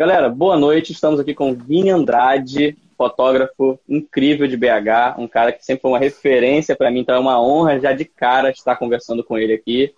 Galera, boa noite. Estamos aqui com Vini Andrade, fotógrafo incrível de BH, um cara que sempre foi uma referência para mim, então é uma honra já de cara estar conversando com ele aqui.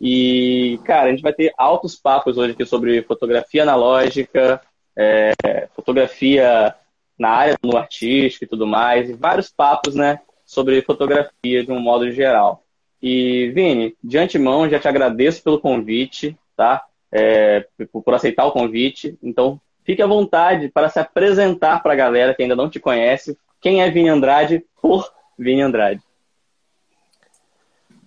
E, cara, a gente vai ter altos papos hoje aqui sobre fotografia analógica, é, fotografia na área do artístico e tudo mais, e vários papos, né, sobre fotografia de um modo geral. E, Vini, de antemão, já te agradeço pelo convite, tá? É, por aceitar o convite. Então, fique à vontade para se apresentar para a galera que ainda não te conhece. Quem é Vini Andrade por Vini Andrade?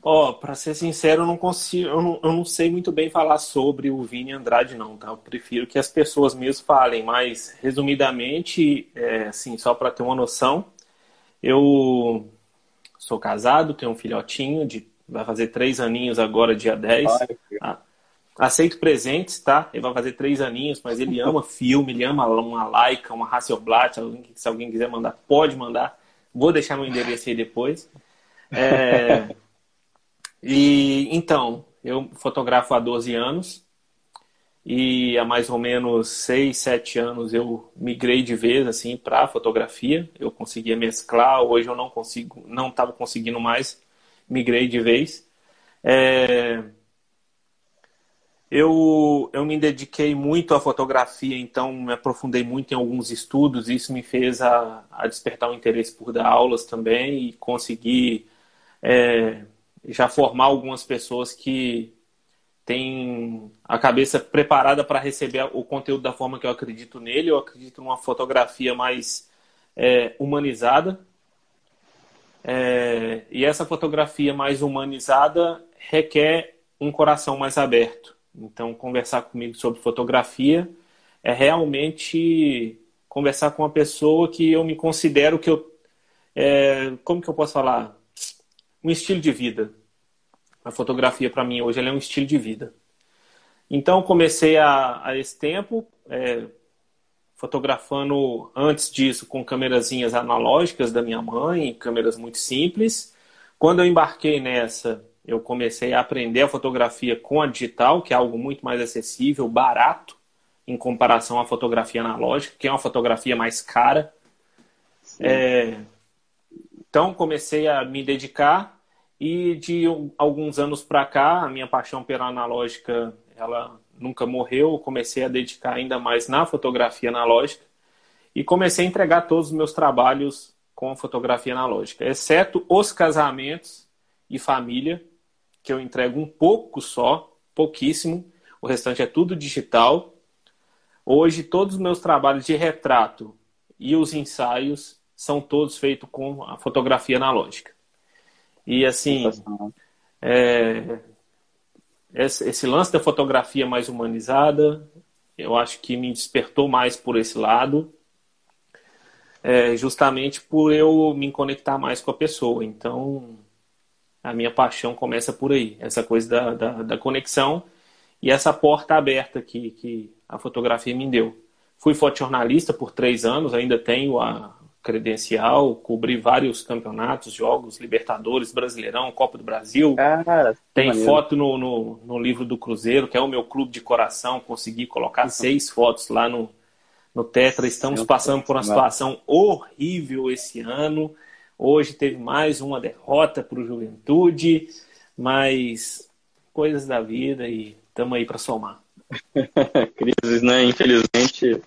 Ó, oh, para ser sincero, eu não consigo, eu não, eu não, sei muito bem falar sobre o Vini Andrade, não, tá? Eu prefiro que as pessoas mesmo falem, mas resumidamente, é, assim, só para ter uma noção, eu sou casado, tenho um filhotinho de vai fazer três aninhos agora, dia 10. Ai, Aceito presentes, tá? Ele vai fazer três aninhos, mas ele ama filme, ele ama uma Leica, uma Hasselblad. Se alguém quiser mandar, pode mandar. Vou deixar meu endereço aí depois. É... E então, eu fotografo há 12 anos e há mais ou menos 6, 7 anos eu migrei de vez assim para fotografia. Eu conseguia mesclar, hoje eu não consigo, não estava conseguindo mais, migrei de vez. É... Eu, eu me dediquei muito à fotografia, então me aprofundei muito em alguns estudos. Isso me fez a, a despertar o interesse por dar aulas também e conseguir é, já formar algumas pessoas que têm a cabeça preparada para receber o conteúdo da forma que eu acredito nele. Eu acredito numa fotografia mais é, humanizada. É, e essa fotografia mais humanizada requer um coração mais aberto. Então, conversar comigo sobre fotografia é realmente conversar com uma pessoa que eu me considero que eu. É, como que eu posso falar? Um estilo de vida. A fotografia, para mim, hoje é um estilo de vida. Então, comecei a, a esse tempo, é, fotografando antes disso com câmerazinhas analógicas da minha mãe, câmeras muito simples. Quando eu embarquei nessa, eu comecei a aprender a fotografia com a digital, que é algo muito mais acessível, barato, em comparação à fotografia analógica, que é uma fotografia mais cara. É... Então, comecei a me dedicar e de alguns anos para cá, a minha paixão pela analógica, ela nunca morreu. Eu comecei a dedicar ainda mais na fotografia analógica e comecei a entregar todos os meus trabalhos com fotografia analógica, exceto os casamentos e família, que eu entrego um pouco só, pouquíssimo, o restante é tudo digital. Hoje, todos os meus trabalhos de retrato e os ensaios são todos feitos com a fotografia analógica. E assim, é, esse lance da fotografia mais humanizada, eu acho que me despertou mais por esse lado, é, justamente por eu me conectar mais com a pessoa. Então, a minha paixão começa por aí, essa coisa da, da, da conexão e essa porta aberta que, que a fotografia me deu. Fui fotojornalista por três anos, ainda tenho a credencial, cobri vários campeonatos, jogos, Libertadores, Brasileirão, Copa do Brasil. Cara, Tem maneiro. foto no, no, no, livro do Cruzeiro, que é o meu clube de coração. Consegui colocar uhum. seis fotos lá no, no Tetra. Estamos passando por uma situação horrível esse ano. Hoje teve mais uma derrota para o Juventude, mas coisas da vida e estamos aí para somar. Crises, né? Infelizmente.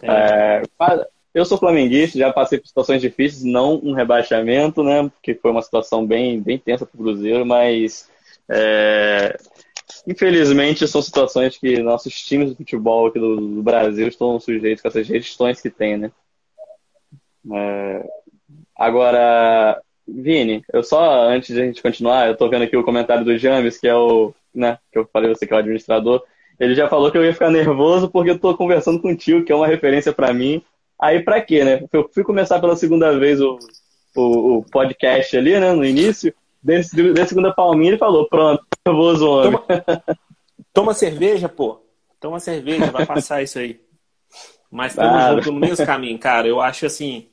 É. É, eu sou flamenguista, já passei por situações difíceis, não um rebaixamento, né? Porque foi uma situação bem, bem tensa para o Cruzeiro, mas é, infelizmente são situações que nossos times de futebol aqui do, do Brasil estão sujeitos com essas restrições que tem, né? É, Agora, Vini, eu só, antes de a gente continuar, eu tô vendo aqui o comentário do James, que é o, né, que eu falei você que é o administrador. Ele já falou que eu ia ficar nervoso porque eu tô conversando contigo, que é uma referência para mim. Aí para quê, né? Eu fui começar pela segunda vez o, o, o podcast ali, né, no início. Desse, da segunda palminha ele falou, pronto, nervoso homem. Toma, toma cerveja, pô. Toma cerveja, vai passar isso aí. Mas estamos juntos no mesmo caminho, cara. Eu acho assim,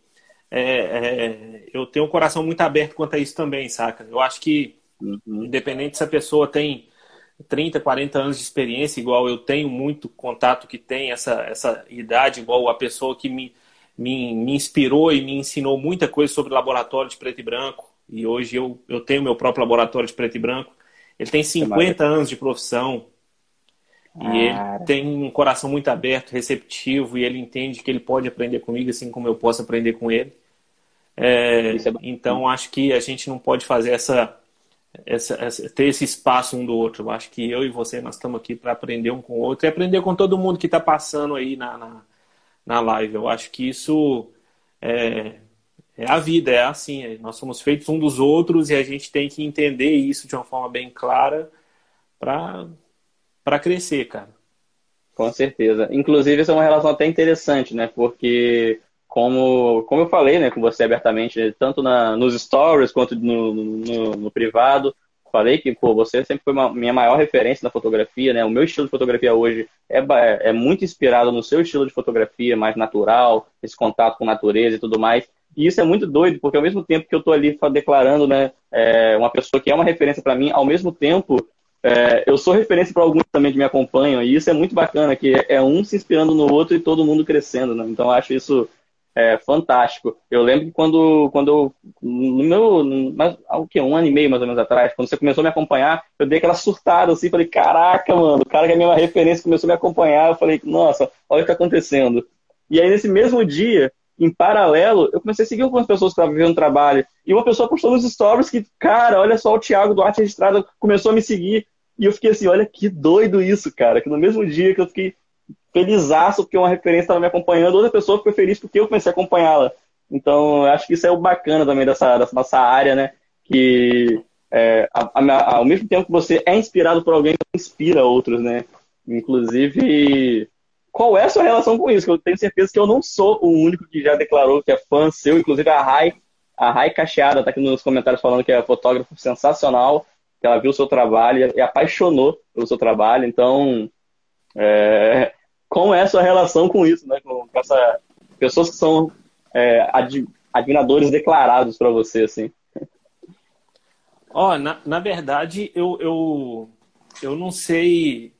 é, é, eu tenho um coração muito aberto quanto a isso também, saca? Eu acho que, uhum. independente se a pessoa tem 30, 40 anos de experiência, igual eu tenho muito contato que tem essa, essa idade, igual a pessoa que me, me, me inspirou e me ensinou muita coisa sobre laboratório de preto e branco, e hoje eu, eu tenho meu próprio laboratório de preto e branco. Ele tem 50 anos de profissão, e ele tem um coração muito aberto, receptivo, e ele entende que ele pode aprender comigo assim como eu posso aprender com ele. É, é então, acho que a gente não pode fazer essa, essa, essa, ter esse espaço um do outro. Eu acho que eu e você, nós estamos aqui para aprender um com o outro e aprender com todo mundo que está passando aí na, na, na, live. Eu acho que isso é, é a vida, é assim. É, nós somos feitos um dos outros e a gente tem que entender isso de uma forma bem clara para para crescer, cara. Com certeza. Inclusive, isso é uma relação até interessante, né? Porque, como, como eu falei né, com você abertamente, tanto na, nos stories quanto no, no, no, privado, falei que pô, você sempre foi uma, minha maior referência na fotografia, né? O meu estilo de fotografia hoje é, é muito inspirado no seu estilo de fotografia, mais natural, esse contato com natureza e tudo mais. E isso é muito doido, porque ao mesmo tempo que eu estou ali declarando, né, é, uma pessoa que é uma referência para mim, ao mesmo tempo é, eu sou referência para alguns também que me acompanham, e isso é muito bacana, que é um se inspirando no outro e todo mundo crescendo, né? Então acho isso é, fantástico. Eu lembro que quando, quando eu, no meu, mas, o que, um ano e meio mais ou menos atrás, quando você começou a me acompanhar, eu dei aquela surtada assim, falei, caraca, mano, o cara que é minha referência começou a me acompanhar, eu falei, nossa, olha o que está acontecendo. E aí nesse mesmo dia, em paralelo, eu comecei a seguir algumas pessoas que estavam vivendo trabalho. E uma pessoa postou nos stories que, cara, olha só, o Thiago do Arte Registrada começou a me seguir. E eu fiquei assim, olha que doido isso, cara. Que no mesmo dia que eu fiquei felizaço porque uma referência estava me acompanhando, outra pessoa ficou feliz porque eu comecei a acompanhá-la. Então, eu acho que isso é o bacana também dessa, dessa nossa área, né? Que é, a, a, ao mesmo tempo que você é inspirado por alguém, inspira outros, né? Inclusive, qual é a sua relação com isso? Eu tenho certeza que eu não sou o único que já declarou que é fã seu, inclusive a Rai, a Rai Cacheada está aqui nos comentários falando que é fotógrafo sensacional, que ela viu o seu trabalho e apaixonou pelo seu trabalho. Então, é, como é a sua relação com isso, né? Com essa pessoas que são é, ad, admiradores declarados para você, assim. Ó, oh, na, na verdade, eu, eu, eu não sei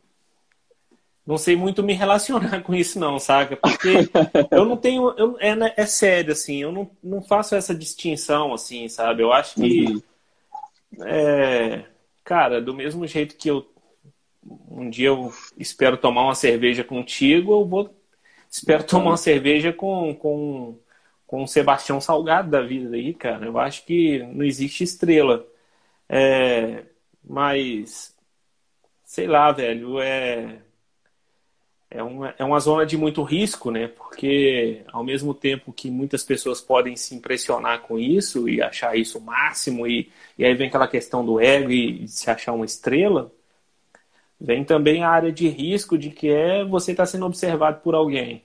não sei muito me relacionar com isso, não, saca? Porque eu não tenho. Eu, é, né, é sério, assim, eu não, não faço essa distinção, assim, sabe? Eu acho que. Uhum. É, cara, do mesmo jeito que eu. Um dia eu espero tomar uma cerveja contigo, eu vou. Espero tomar uma cerveja com, com, com o Sebastião Salgado da vida aí, cara. Eu acho que não existe estrela. É, mas. Sei lá, velho, é é uma, é uma zona de muito risco, né? Porque ao mesmo tempo que muitas pessoas podem se impressionar com isso e achar isso o máximo, e, e aí vem aquela questão do ego e se achar uma estrela, vem também a área de risco de que é você estar tá sendo observado por alguém,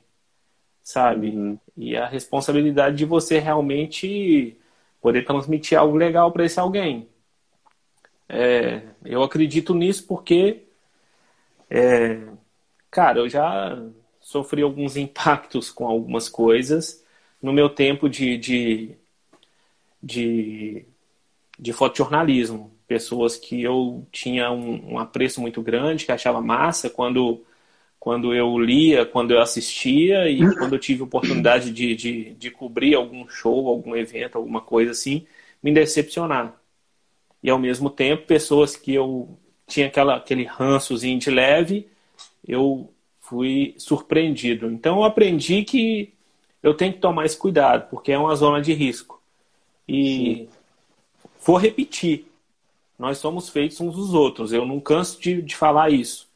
sabe? Uhum. E a responsabilidade de você realmente poder transmitir algo legal para esse alguém. É, eu acredito nisso porque é, Cara, eu já sofri alguns impactos com algumas coisas no meu tempo de, de, de, de fotojornalismo. Pessoas que eu tinha um, um apreço muito grande, que achava massa quando, quando eu lia, quando eu assistia e quando eu tive oportunidade de, de, de cobrir algum show, algum evento, alguma coisa assim, me decepcionar. E ao mesmo tempo, pessoas que eu tinha aquela, aquele rançozinho de leve eu fui surpreendido. Então eu aprendi que eu tenho que tomar esse cuidado, porque é uma zona de risco. E Sim. vou repetir, nós somos feitos uns dos outros. Eu não canso de, de falar isso.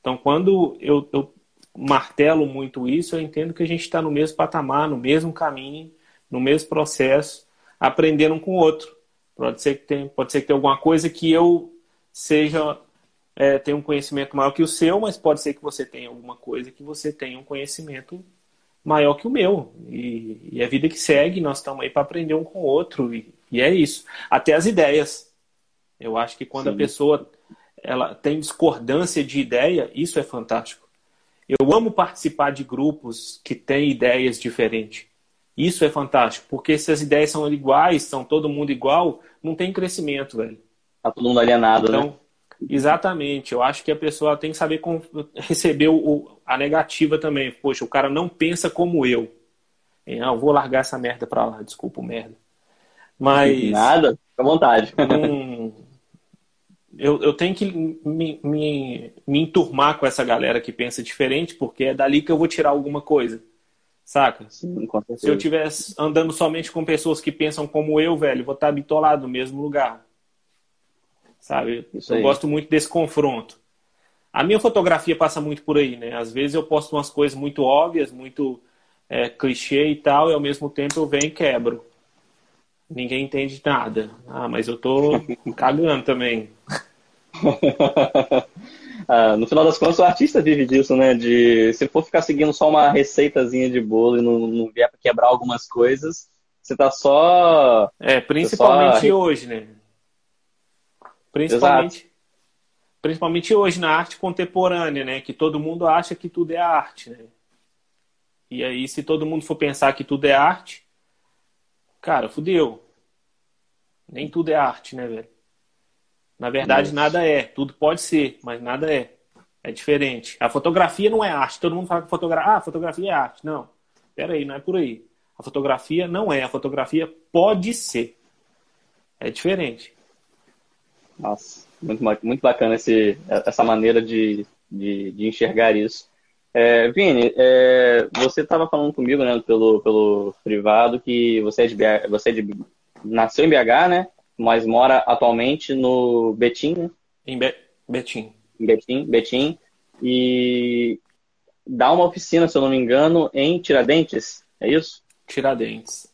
Então, quando eu, eu martelo muito isso, eu entendo que a gente está no mesmo patamar, no mesmo caminho, no mesmo processo, aprendendo um com o outro. Pode ser que tenha, pode ser que tenha alguma coisa que eu seja é, tem um conhecimento maior que o seu, mas pode ser que você tenha alguma coisa que você tenha um conhecimento maior que o meu. E, e a vida que segue, nós estamos aí para aprender um com o outro. E, e, é isso. Até as ideias. Eu acho que quando Sim. a pessoa ela tem discordância de ideia, isso é fantástico. Eu amo participar de grupos que têm ideias diferentes. Isso é fantástico, porque se as ideias são iguais, são todo mundo igual, não tem crescimento, velho. Tá todo mundo alienado, então, né? Exatamente. Eu acho que a pessoa tem que saber receber o, a negativa também. Poxa, o cara não pensa como eu. Ah, eu vou largar essa merda pra lá, desculpa o merda. Mas. Nada, fica à vontade. Um, eu, eu tenho que me, me, me enturmar com essa galera que pensa diferente, porque é dali que eu vou tirar alguma coisa. Saca? Sim, Se eu estivesse andando somente com pessoas que pensam como eu, velho, vou estar bitolado no mesmo lugar. Sabe? eu gosto muito desse confronto. A minha fotografia passa muito por aí, né? Às vezes eu posto umas coisas muito óbvias, muito é, clichê e tal, e ao mesmo tempo eu venho e quebro. Ninguém entende nada. Ah, mas eu tô cagando também. ah, no final das contas, o artista vive disso, né? De se for ficar seguindo só uma receitazinha de bolo e não, não vier para quebrar algumas coisas, você tá só. É, principalmente só... hoje, né? Principalmente, Exato. principalmente hoje na arte contemporânea, né? Que todo mundo acha que tudo é arte, né? E aí, se todo mundo for pensar que tudo é arte, cara, fudeu. Nem tudo é arte, né, velho? Na verdade, Nossa. nada é. Tudo pode ser, mas nada é. É diferente. A fotografia não é arte. Todo mundo fala que fotografia, ah, fotografia é arte. Não. Pera aí, não é por aí. A fotografia não é. A fotografia pode ser. É diferente. Nossa, muito, muito bacana esse, essa maneira de, de, de enxergar isso. É, Vini, é, você estava falando comigo, né, pelo, pelo privado, que você é de, BH, você é de, nasceu em BH, né, mas mora atualmente no Betim, né? Em Be Betim. Em Betim, Betim. E dá uma oficina, se eu não me engano, em Tiradentes, é isso? Tiradentes.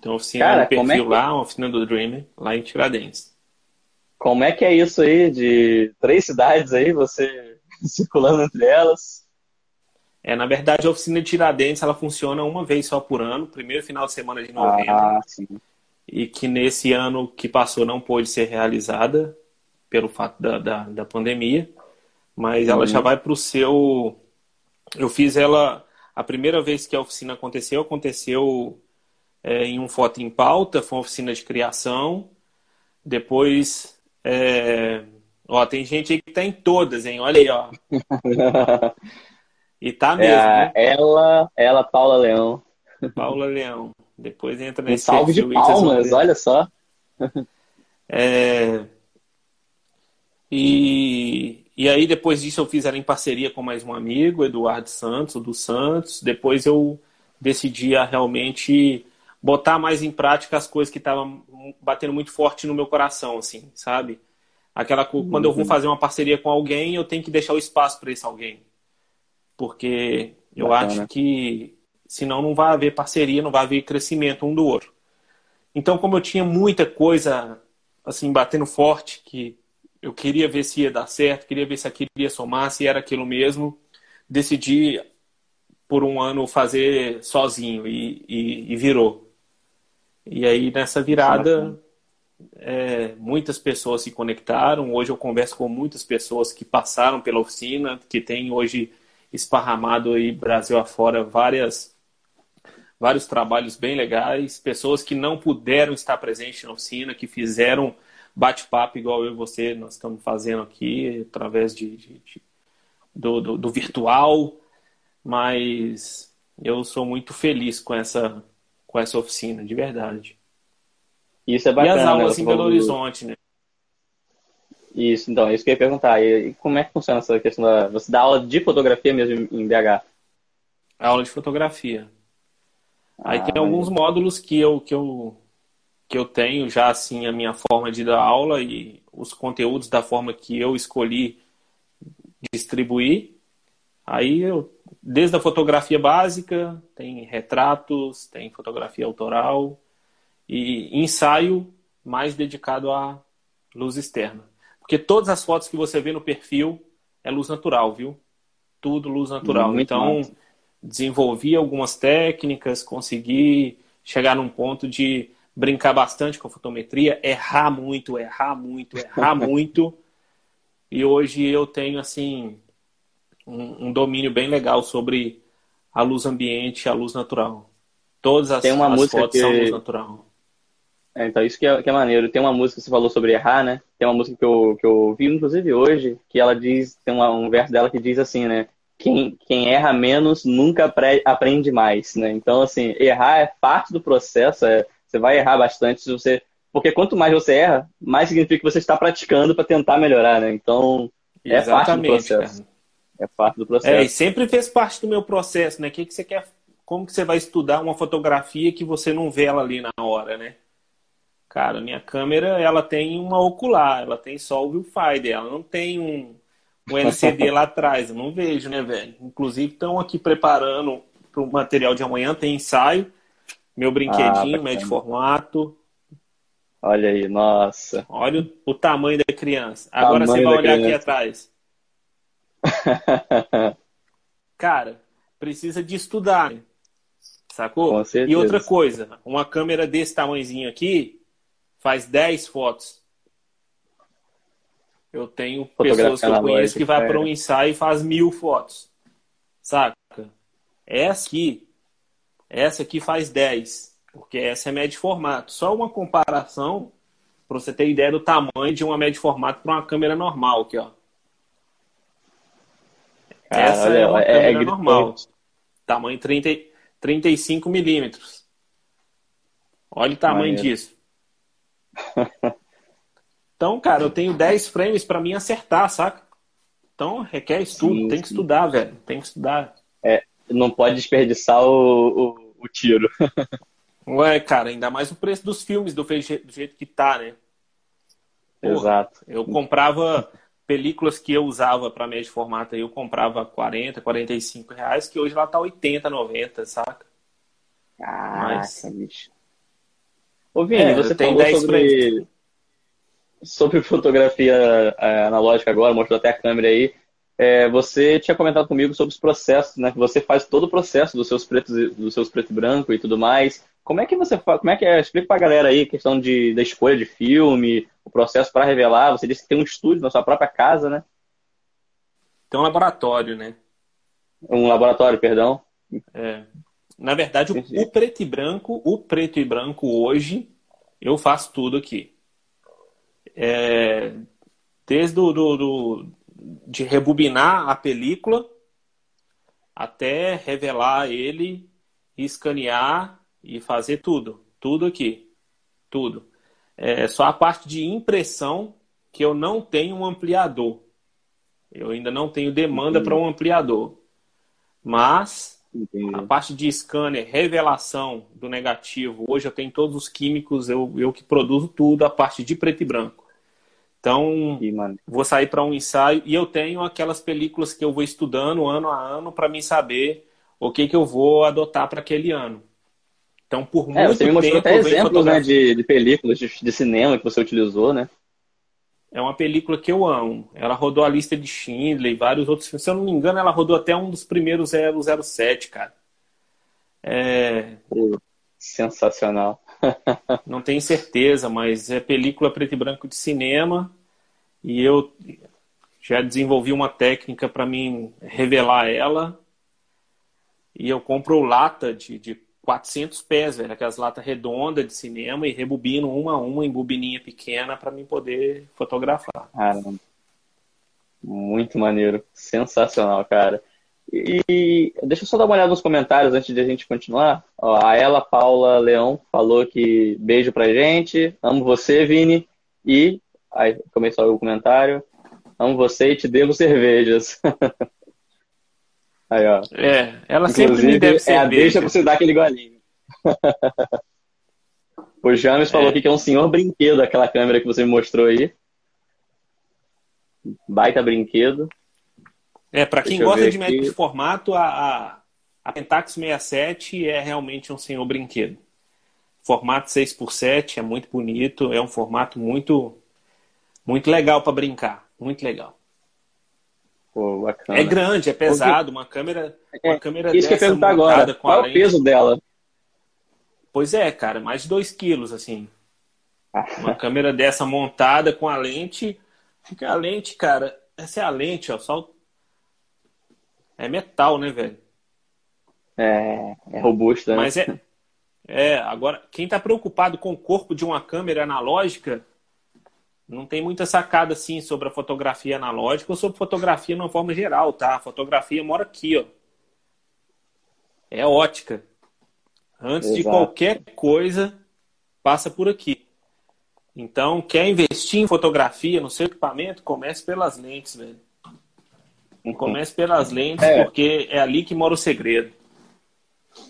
Tem uma oficina Cara, no perfil é que... lá, uma oficina do Dreamer, lá em Tiradentes. Como é que é isso aí de três cidades aí, você circulando entre elas? É, na verdade, a oficina de Tiradentes ela funciona uma vez só por ano, primeiro final de semana de novembro. Ah, sim. E que nesse ano que passou não pôde ser realizada pelo fato da, da, da pandemia. Mas ela já vai para o seu. Eu fiz ela. A primeira vez que a oficina aconteceu, aconteceu é, em um Foto em Pauta, foi uma oficina de criação. Depois é... Ó, tem gente aí que tá em todas, hein? Olha aí, ó. e tá é mesmo. É, ela, ela, Paula Leão. Paula Leão. Depois entra nesse. Um salve de palmas, olha só. é... E, e aí, depois disso, eu fiz ela em parceria com mais um amigo, Eduardo Santos, do Santos. Depois eu decidi realmente botar mais em prática as coisas que estavam batendo muito forte no meu coração, assim, sabe? Aquela quando eu vou uhum. fazer uma parceria com alguém, eu tenho que deixar o espaço para esse alguém. Porque eu Bacana. acho que senão não vai haver parceria, não vai haver crescimento um do outro. Então, como eu tinha muita coisa assim batendo forte que eu queria ver se ia dar certo, queria ver se aquilo ia somar, se era aquilo mesmo, decidi por um ano fazer sozinho e, e, e virou. E aí nessa virada é, muitas pessoas se conectaram. Hoje eu converso com muitas pessoas que passaram pela oficina, que tem hoje esparramado aí Brasil afora várias vários trabalhos bem legais, pessoas que não puderam estar presentes na oficina, que fizeram bate-papo igual eu e você, nós estamos fazendo aqui, através de, de, de do, do, do virtual, mas eu sou muito feliz com essa, com essa oficina, de verdade. Isso é bacana. E as aulas né? em Belo Horizonte, né? Isso, então, isso que eu ia perguntar. E, como é que funciona essa questão da. Você dá aula de fotografia mesmo em BH? Aula de fotografia. Aí ah, tem alguns módulos que eu, que, eu, que eu tenho já, assim, a minha forma de dar aula e os conteúdos da forma que eu escolhi distribuir. Aí eu, desde a fotografia básica, tem retratos, tem fotografia autoral, e ensaio mais dedicado à luz externa. Porque todas as fotos que você vê no perfil é luz natural, viu? Tudo luz natural. Muito então, massa. desenvolvi algumas técnicas, consegui chegar num ponto de brincar bastante com a fotometria, errar muito, errar muito, errar muito. E hoje eu tenho, assim, um, um, domínio bem legal sobre a luz ambiente e a luz natural. Todas as, Tem uma as música fotos que... são luz natural. É, então, isso que é, que é maneiro. Tem uma música que você falou sobre errar, né? Tem uma música que eu, que eu ouvi, inclusive, hoje, que ela diz, tem uma, um verso dela que diz assim, né? Quem, quem erra menos nunca aprende mais, né? Então, assim, errar é parte do processo, é, você vai errar bastante se você... Porque quanto mais você erra, mais significa que você está praticando para tentar melhorar, né? Então, é Exatamente, parte do processo. Cara. É parte do processo. É, e sempre fez parte do meu processo, né? O que, que você quer... Como que você vai estudar uma fotografia que você não vê ela ali na hora, né? Cara, minha câmera, ela tem uma ocular, ela tem só o viewfinder, ela não tem um, um LCD lá atrás, eu não vejo, né, velho? Inclusive, estão aqui preparando para o material de amanhã, tem ensaio, meu brinquedinho, ah, médio formato. Olha aí, nossa. Olha o, o tamanho da criança. Agora tamanho você vai olhar criança. aqui atrás. Cara, precisa de estudar, sacou? E outra coisa, uma câmera desse tamanhozinho aqui, faz 10 fotos. Eu tenho pessoas que eu conheço que vai para um ensaio e faz mil fotos. Saca? Essa aqui, essa aqui faz 10, porque essa é médio formato. Só uma comparação para você ter ideia do tamanho de uma médio formato para uma câmera normal aqui, ó. Cara, essa olha, é uma é, câmera é normal. Tamanho 30, 35 milímetros. Olha o tamanho Maneiro. disso. Então, cara, eu tenho 10 frames para mim acertar, saca? Então, requer estudo, sim, tem que sim. estudar, velho. Tem que estudar. É, não pode desperdiçar o, o, o tiro. Ué, cara, ainda mais o preço dos filmes do, do jeito que tá, né? Porra, Exato. Eu comprava películas que eu usava para médio formato aí, eu comprava 40, 45 reais, que hoje lá tá 80, 90, saca? Caraca, Mas... bicho. Ô, Vini, é, você falou sobre, sobre fotografia é, analógica agora, mostrou até a câmera aí. É, você tinha comentado comigo sobre os processos, né? Que você faz todo o processo dos seus pretos, dos seus preto e branco e tudo mais. Como é que você faz? Como é que é? Explica pra galera aí a questão de, da escolha de filme, o processo para revelar. Você disse que tem um estúdio na sua própria casa, né? Tem um laboratório, né? Um laboratório, perdão. É. Na verdade, o, o, preto e branco, o preto e branco hoje, eu faço tudo aqui. É, desde do, do, do, de rebobinar a película até revelar ele, escanear e fazer tudo. Tudo aqui. Tudo. É só a parte de impressão que eu não tenho um ampliador. Eu ainda não tenho demanda para um ampliador. Mas Entendi. A parte de scanner, revelação do negativo, hoje eu tenho todos os químicos, eu, eu que produzo tudo, a parte de preto e branco. Então, vou sair para um ensaio e eu tenho aquelas películas que eu vou estudando ano a ano para mim saber o que, que eu vou adotar para aquele ano. Então, por muito é, você me mostrou tempo, até exemplos né, de, de películas de, de cinema que você utilizou, né? é uma película que eu amo. Ela rodou a lista de Schindler e vários outros filmes. Se eu não me engano, ela rodou até um dos primeiros 007, cara. É... Sensacional. não tenho certeza, mas é película preto e branco de cinema. E eu já desenvolvi uma técnica para mim revelar ela. E eu compro lata de, de 400 pés, velho, aquelas latas redondas de cinema e rebobino uma a uma em bobininha pequena para mim poder fotografar. Caramba. Muito maneiro, sensacional, cara. E deixa eu só dar uma olhada nos comentários antes de a gente continuar. Ó, a Ela Paula Leão falou que beijo pra gente, amo você, Vini. E aí começou o comentário. Amo você e te devo cervejas. Aí, ó. É, ela Inclusive, sempre me deve cerveja. É a deixa pra você dar aquele golinho. o James é. falou aqui que é um senhor brinquedo aquela câmera que você me mostrou aí. Baita brinquedo. É, para quem gosta de médio formato, a, a, a Pentax 67 é realmente um senhor brinquedo. Formato 6x7 é muito bonito, é um formato muito Muito legal para brincar, muito legal. Pô, bacana. É grande, é pesado, uma câmera, uma É, câmera Isso que eu dessa perguntar montada agora. com Qual a é o lente. peso dela? Pois é, cara, mais de 2 quilos, assim. Uma câmera dessa montada com a lente. Fica a lente, cara. Essa é a lente, ó. Só... É metal, né, velho? É, é robusta, né? Mas é. É, agora, quem tá preocupado com o corpo de uma câmera analógica não tem muita sacada assim sobre a fotografia analógica ou sobre fotografia de uma forma geral, tá? A fotografia mora aqui, ó. É ótica. Antes de Exato. qualquer coisa, passa por aqui. Então, quer investir em fotografia no seu equipamento, comece pelas lentes, velho. Comece pelas lentes, É. porque é ali que mora o segredo.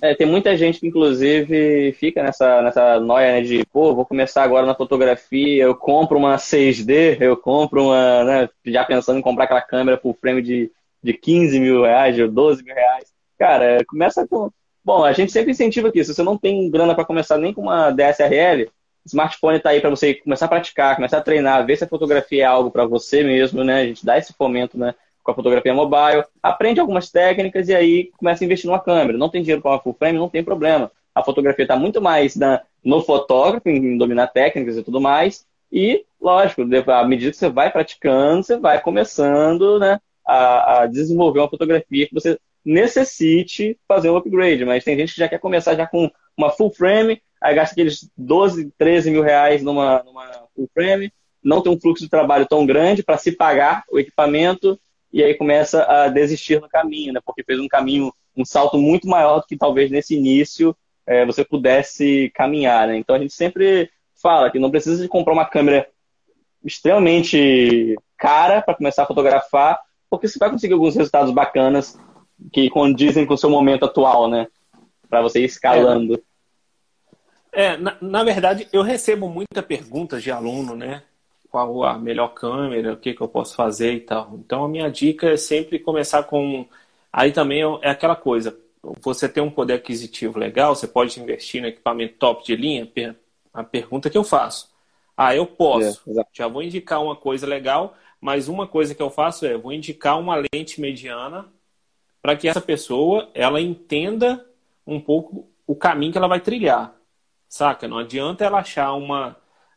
É, tem muita gente que, inclusive, fica nessa, nessa noia né, de, pô, vou começar agora na fotografia, eu compro uma 6D, eu compro uma, né, já pensando em comprar aquela câmera full frame de, de 15 mil reais, de 12 mil reais. Cara, começa com. Bom, a gente sempre incentiva aqui, se você não tem grana para começar nem com uma DSRL, smartphone tá aí para você começar a praticar, começar a treinar, ver se a fotografia é algo para você mesmo, né? A gente dá esse fomento, né? Com a fotografia mobile, aprende algumas técnicas e aí começa a investir numa câmera. Não tem dinheiro para uma full frame, não tem problema. A fotografia está muito mais na, no fotógrafo, em dominar técnicas e tudo mais. E, lógico, à medida que você vai praticando, você vai começando né, a, a desenvolver uma fotografia que você necessite fazer um upgrade. Mas tem gente que já quer começar já com uma full frame, aí gasta aqueles 12, 13 mil reais numa, numa full frame, não tem um fluxo de trabalho tão grande para se pagar o equipamento e aí começa a desistir no caminho, né? Porque fez um caminho, um salto muito maior do que talvez nesse início é, você pudesse caminhar, né? Então a gente sempre fala que não precisa de comprar uma câmera extremamente cara para começar a fotografar, porque você vai conseguir alguns resultados bacanas que condizem com o seu momento atual, né? Para você ir escalando. É, é na, na verdade, eu recebo muita perguntas de aluno, né? Qual a melhor câmera, o que, que eu posso fazer e tal. Então a minha dica é sempre começar com. Aí também é aquela coisa. Você tem um poder aquisitivo legal, você pode investir no equipamento top de linha. A pergunta que eu faço. Ah, eu posso. É, Já vou indicar uma coisa legal, mas uma coisa que eu faço é vou indicar uma lente mediana para que essa pessoa ela entenda um pouco o caminho que ela vai trilhar. Saca? Não adianta ela achar uma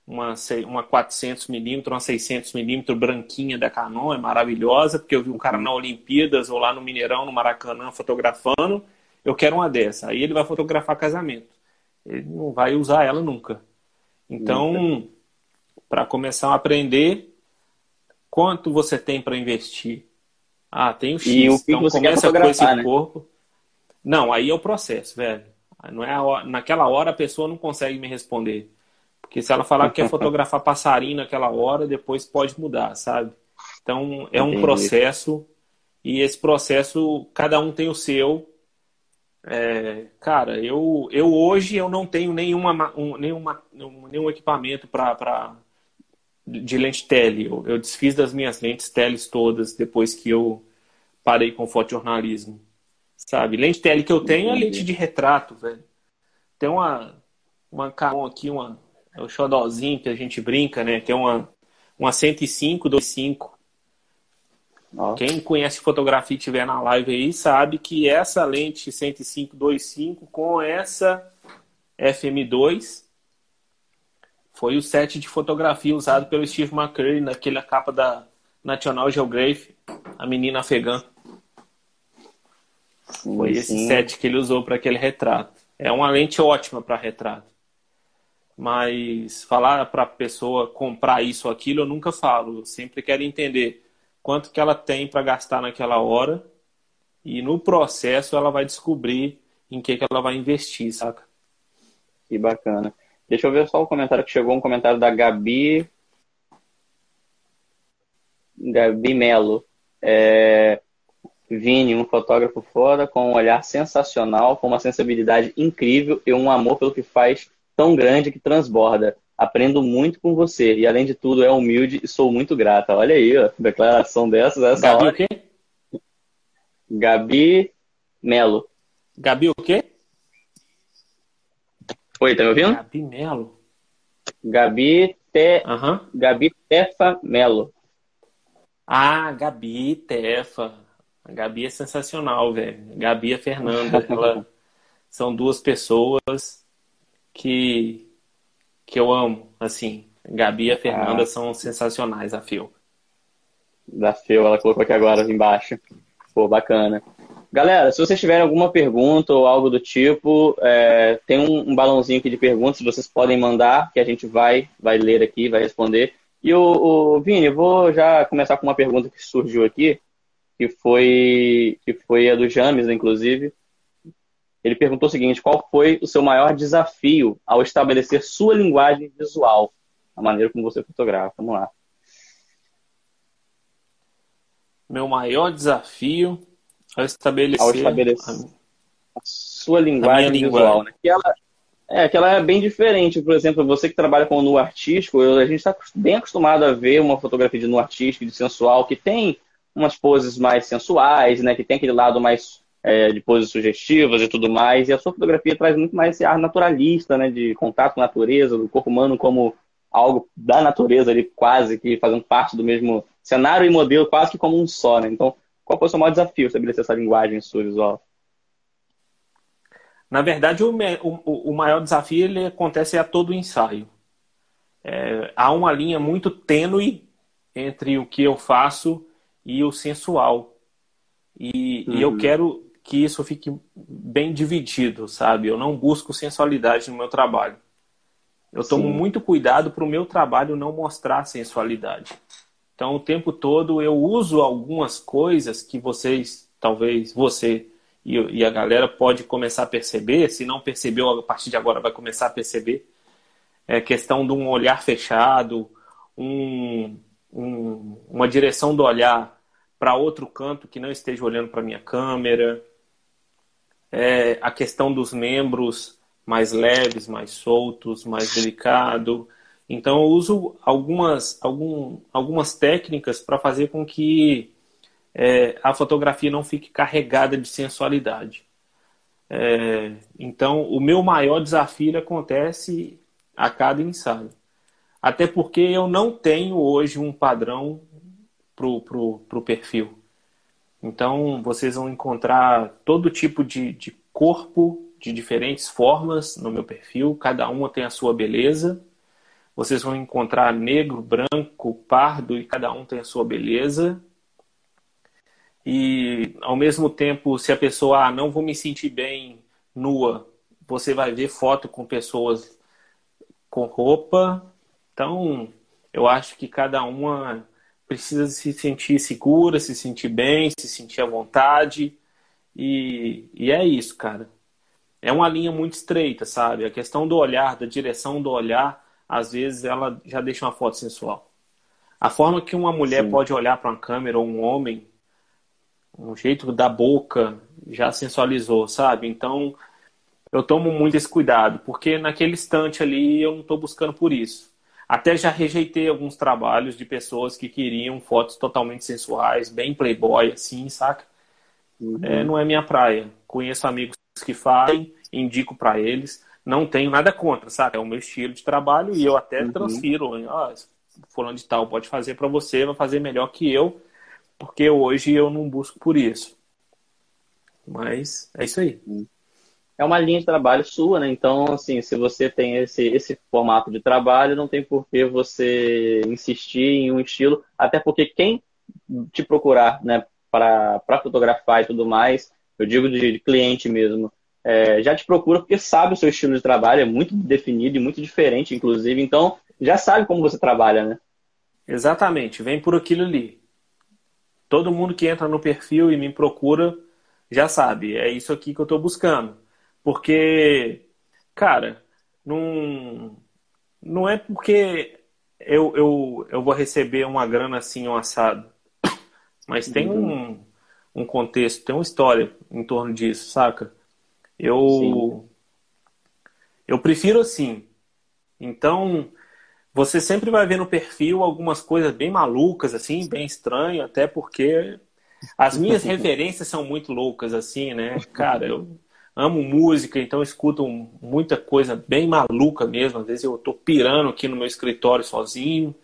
uma, uma 400mm, uma 600mm branquinha da Canon, é maravilhosa, porque eu vi um cara na Olimpíadas ou lá no Mineirão, no Maracanã, fotografando, eu quero uma dessa. Aí ele vai fotografar casamento. Ele não vai usar ela nunca. Então, para começar a aprender, quanto você tem para investir? Ah, tem o X. E o que então você começa com esse né? corpo. Não, aí é o processo, velho. Não é hora... Naquela hora a pessoa não consegue me responder. Porque se ela falar que quer fotografar passarinho naquela hora, depois pode mudar, sabe? Então é um Entendi. processo e esse processo cada um tem o seu. É, cara, eu, eu hoje eu não tenho nenhuma, um, nenhuma, nenhum equipamento para de lente tele. Eu, eu desfiz das minhas lentes teles todas depois que eu parei com fotojornalismo. Sabe? Lente tele que eu tenho é lente de retrato, velho. Tem uma, uma Canon aqui, uma, é o xodózinho que a gente brinca, né? Que é uma, uma 105 25. Ó. Quem conhece fotografia e estiver na live aí sabe que essa lente 105 25 com essa FM2 foi o set de fotografia usado pelo Steve McCurry naquela capa da National Geographic, a menina afegã. Foi esse Sim. set que ele usou para aquele retrato. É uma lente ótima para retrato. Mas falar para a pessoa comprar isso ou aquilo, eu nunca falo. Eu sempre quero entender quanto que ela tem para gastar naquela hora e no processo ela vai descobrir em que, que ela vai investir, saca? Que bacana. Deixa eu ver só o comentário que chegou, um comentário da Gabi. Gabi Melo. É... Vini, um fotógrafo foda, com um olhar sensacional, com uma sensibilidade incrível e um amor pelo que faz tão grande que transborda. Aprendo muito com você e, além de tudo, é humilde e sou muito grata. Olha aí, ó, declaração dessas, essa Gabi hora. o quê? Gabi Melo. Gabi o quê? Oi, tá me ouvindo? Gabi Melo. Gabi Te... Uhum. Gabi Tefa Melo. Ah, Gabi Tefa. A Gabi é sensacional, velho. Gabi e a Fernanda, ela... são duas pessoas que que eu amo, assim. Gabi e a Fernanda ah. são sensacionais, a Fio. Da Fio, ela colocou aqui agora embaixo. Pô, bacana. Galera, se vocês tiverem alguma pergunta ou algo do tipo, é, tem um, um, balãozinho aqui de perguntas, vocês podem mandar, que a gente vai, vai ler aqui, vai responder. E o, o Vini, eu vou já começar com uma pergunta que surgiu aqui, que foi, que foi a do James, inclusive. Ele perguntou o seguinte: qual foi o seu maior desafio ao estabelecer sua linguagem visual? A maneira como você fotografa. Vamos lá. Meu maior desafio ao estabelecer, ao estabelecer a sua linguagem visual. Né? Que, ela, é, que ela é bem diferente. Por exemplo, você que trabalha com nu artístico, eu, a gente está bem acostumado a ver uma fotografia de nu artístico, de sensual, que tem umas poses mais sensuais, né? que tem aquele lado mais é, de poses sugestivas e tudo mais. E a sua fotografia traz muito mais esse ar naturalista, né? de contato com a natureza, do corpo humano como algo da natureza ali, quase que fazendo parte do mesmo cenário e modelo, quase que como um só. Né? Então, qual foi o seu maior desafio estabelecer essa linguagem sua visual? Na verdade, o, o, o maior desafio ele acontece a todo ensaio. É, há uma linha muito tênue entre o que eu faço e o sensual. E, uhum. e, eu uhum. quero que isso fique bem dividido, sabe? Eu não busco sensualidade no meu trabalho. Eu tomo Sim. muito cuidado para o meu trabalho não mostrar sensualidade. Então, o tempo todo eu uso algumas coisas que vocês, talvez você e, e a galera pode começar a perceber, se não percebeu, a partir de agora vai começar a perceber. É questão de um olhar fechado, um, um, uma direção do olhar para outro canto que não esteja olhando para minha câmera. É, a questão dos membros mais leves, mais soltos, mais delicado. Então eu uso algumas, algum, algumas técnicas para fazer com que é, a fotografia não fique carregada de sensualidade. É, então o meu maior desafio acontece a cada ensaio. Até porque eu não tenho hoje um padrão para o perfil. Então vocês vão encontrar todo tipo de, de corpo de diferentes formas no meu perfil, cada uma tem a sua beleza vocês vão encontrar negro, branco, pardo e cada um tem a sua beleza. E ao mesmo tempo, se a pessoa ah, não vou me sentir bem nua, você vai ver foto com pessoas com roupa. Então, eu acho que cada uma precisa se sentir segura, se sentir bem, se sentir à vontade. E, e é isso, cara. É uma linha muito estreita, sabe? A questão do olhar, da direção do olhar, às vezes ela já deixa uma foto sensual. A forma que uma mulher Sim. pode olhar para uma câmera ou um homem, um jeito da boca já sensualizou, sabe? Então eu tomo muito esse cuidado, porque naquele instante ali eu não estou buscando por isso. Até já rejeitei alguns trabalhos de pessoas que queriam fotos totalmente sensuais, bem playboy, assim, saca? Uhum. É, não é minha praia. Conheço amigos que fazem, indico para eles não tenho nada contra, sabe? É o meu estilo de trabalho e eu até uhum. transfiro. Ah, fulano de tal pode fazer para você, vai fazer melhor que eu, porque hoje eu não busco por isso. Mas é isso aí. É uma linha de trabalho sua, né? Então, assim, se você tem esse, esse formato de trabalho, não tem por que você insistir em um estilo, até porque quem te procurar, né, para fotografar e tudo mais, eu digo de, de cliente mesmo, é, já te procura porque sabe o seu estilo de trabalho, é muito definido e muito diferente, inclusive, então já sabe como você trabalha, né? Exatamente, vem por aquilo ali. Todo mundo que entra no perfil e me procura já sabe, é isso aqui que eu estou buscando. Porque, cara, não, não é porque eu, eu, eu vou receber uma grana assim, um assado. Mas tem uhum. um, um contexto, tem uma história em torno disso, saca? Eu, eu prefiro assim. Então, você sempre vai ver no perfil algumas coisas bem malucas, assim, bem estranhas, até porque as minhas referências são muito loucas, assim, né? Cara, eu amo música, então escuto muita coisa bem maluca mesmo. Às vezes eu tô pirando aqui no meu escritório sozinho,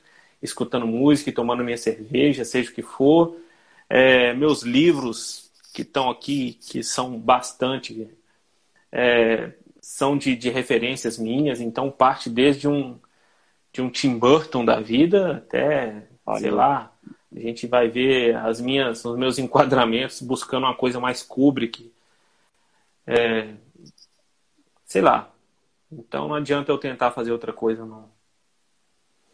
escutando música e tomando minha cerveja, seja o que for. É, meus livros que estão aqui, que são bastante, é, são de, de referências minhas, então parte desde um, de um Tim Burton da vida até, Olha. sei lá, a gente vai ver as minhas, os meus enquadramentos buscando uma coisa mais Kubrick. É, sei lá. Então não adianta eu tentar fazer outra coisa, não.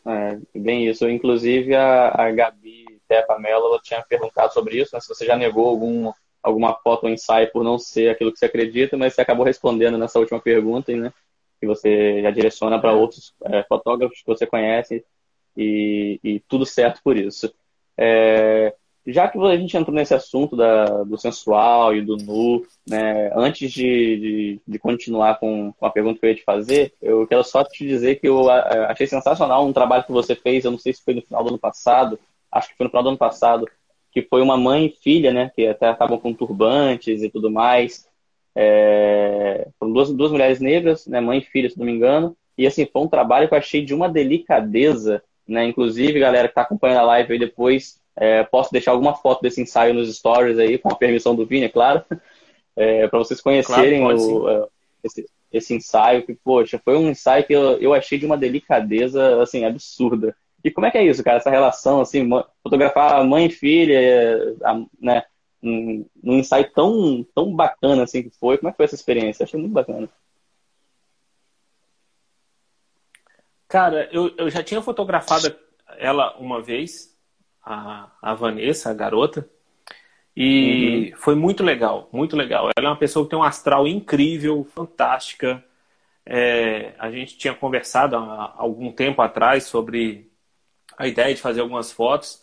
É, bem isso. Inclusive a, a Gabi Tepa Mello ela tinha perguntado sobre isso, né? se você já negou algum, alguma foto ou ensaio por não ser aquilo que você acredita, mas você acabou respondendo nessa última pergunta, né? Que você já direciona para outros é, fotógrafos que você conhece e, e tudo certo por isso. É, já que a gente entrou nesse assunto da, do sensual e do nu, né, antes de, de, de continuar com, com, a pergunta que eu ia te fazer, eu quero só te dizer que eu achei sensacional um trabalho que você fez, eu não sei se foi no final do ano passado, acho que foi no final do ano passado, que foi uma mãe e filha, né, que até estavam com turbantes e tudo mais. É, foram duas, duas mulheres negras, né, mãe e filha, se não me engano, e assim, foi um trabalho que eu achei de uma delicadeza né? Inclusive, galera que está acompanhando a live aí depois, é, posso deixar alguma foto desse ensaio nos stories aí, com a permissão do Vini, é claro, é, para vocês conhecerem claro, o, é, esse, esse, ensaio, que, poxa, foi um ensaio que eu, eu achei de uma delicadeza, assim, absurda. E como é que é isso, cara, essa relação, assim, fotografar mãe e filha, né, num ensaio tão, tão bacana, assim, que foi, como é que foi essa experiência? Achei muito bacana. Cara, eu, eu já tinha fotografado ela uma vez, a, a Vanessa, a garota, e uhum. foi muito legal, muito legal. Ela é uma pessoa que tem um astral incrível, fantástica. É, a gente tinha conversado há algum tempo atrás sobre a ideia de fazer algumas fotos.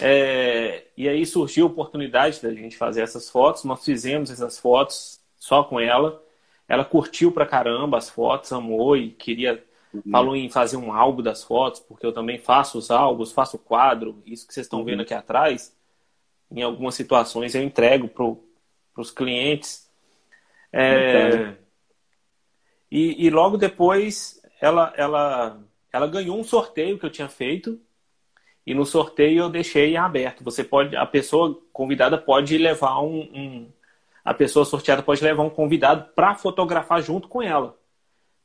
É, e aí surgiu a oportunidade da gente fazer essas fotos. Nós fizemos essas fotos só com ela. Ela curtiu pra caramba as fotos, amou e queria Uhum. Falou em fazer um álbum das fotos, porque eu também faço os álbuns, faço o quadro, isso que vocês estão uhum. vendo aqui atrás. Em algumas situações eu entrego para os clientes. É, e, e, logo depois ela, ela, ela ganhou um sorteio que eu tinha feito. E no sorteio eu deixei aberto. Você pode, a pessoa convidada pode levar um, um a pessoa sorteada pode levar um convidado para fotografar junto com ela.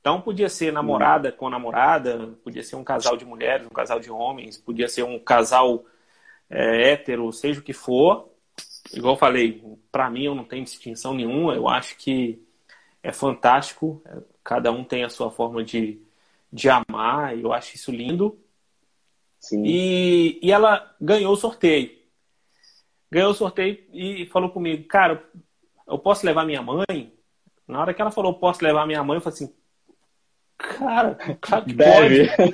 Então podia ser namorada com namorada, podia ser um casal de mulheres, um casal de homens, podia ser um casal é, hétero, seja o que for. Igual eu falei, para mim eu não tenho distinção nenhuma, eu acho que é fantástico, cada um tem a sua forma de, de amar, eu acho isso lindo. Sim. E, e ela ganhou o sorteio. Ganhou o sorteio e falou comigo, cara, eu posso levar minha mãe? Na hora que ela falou, posso levar minha mãe, eu falei assim, Cara, claro que Deve. pode.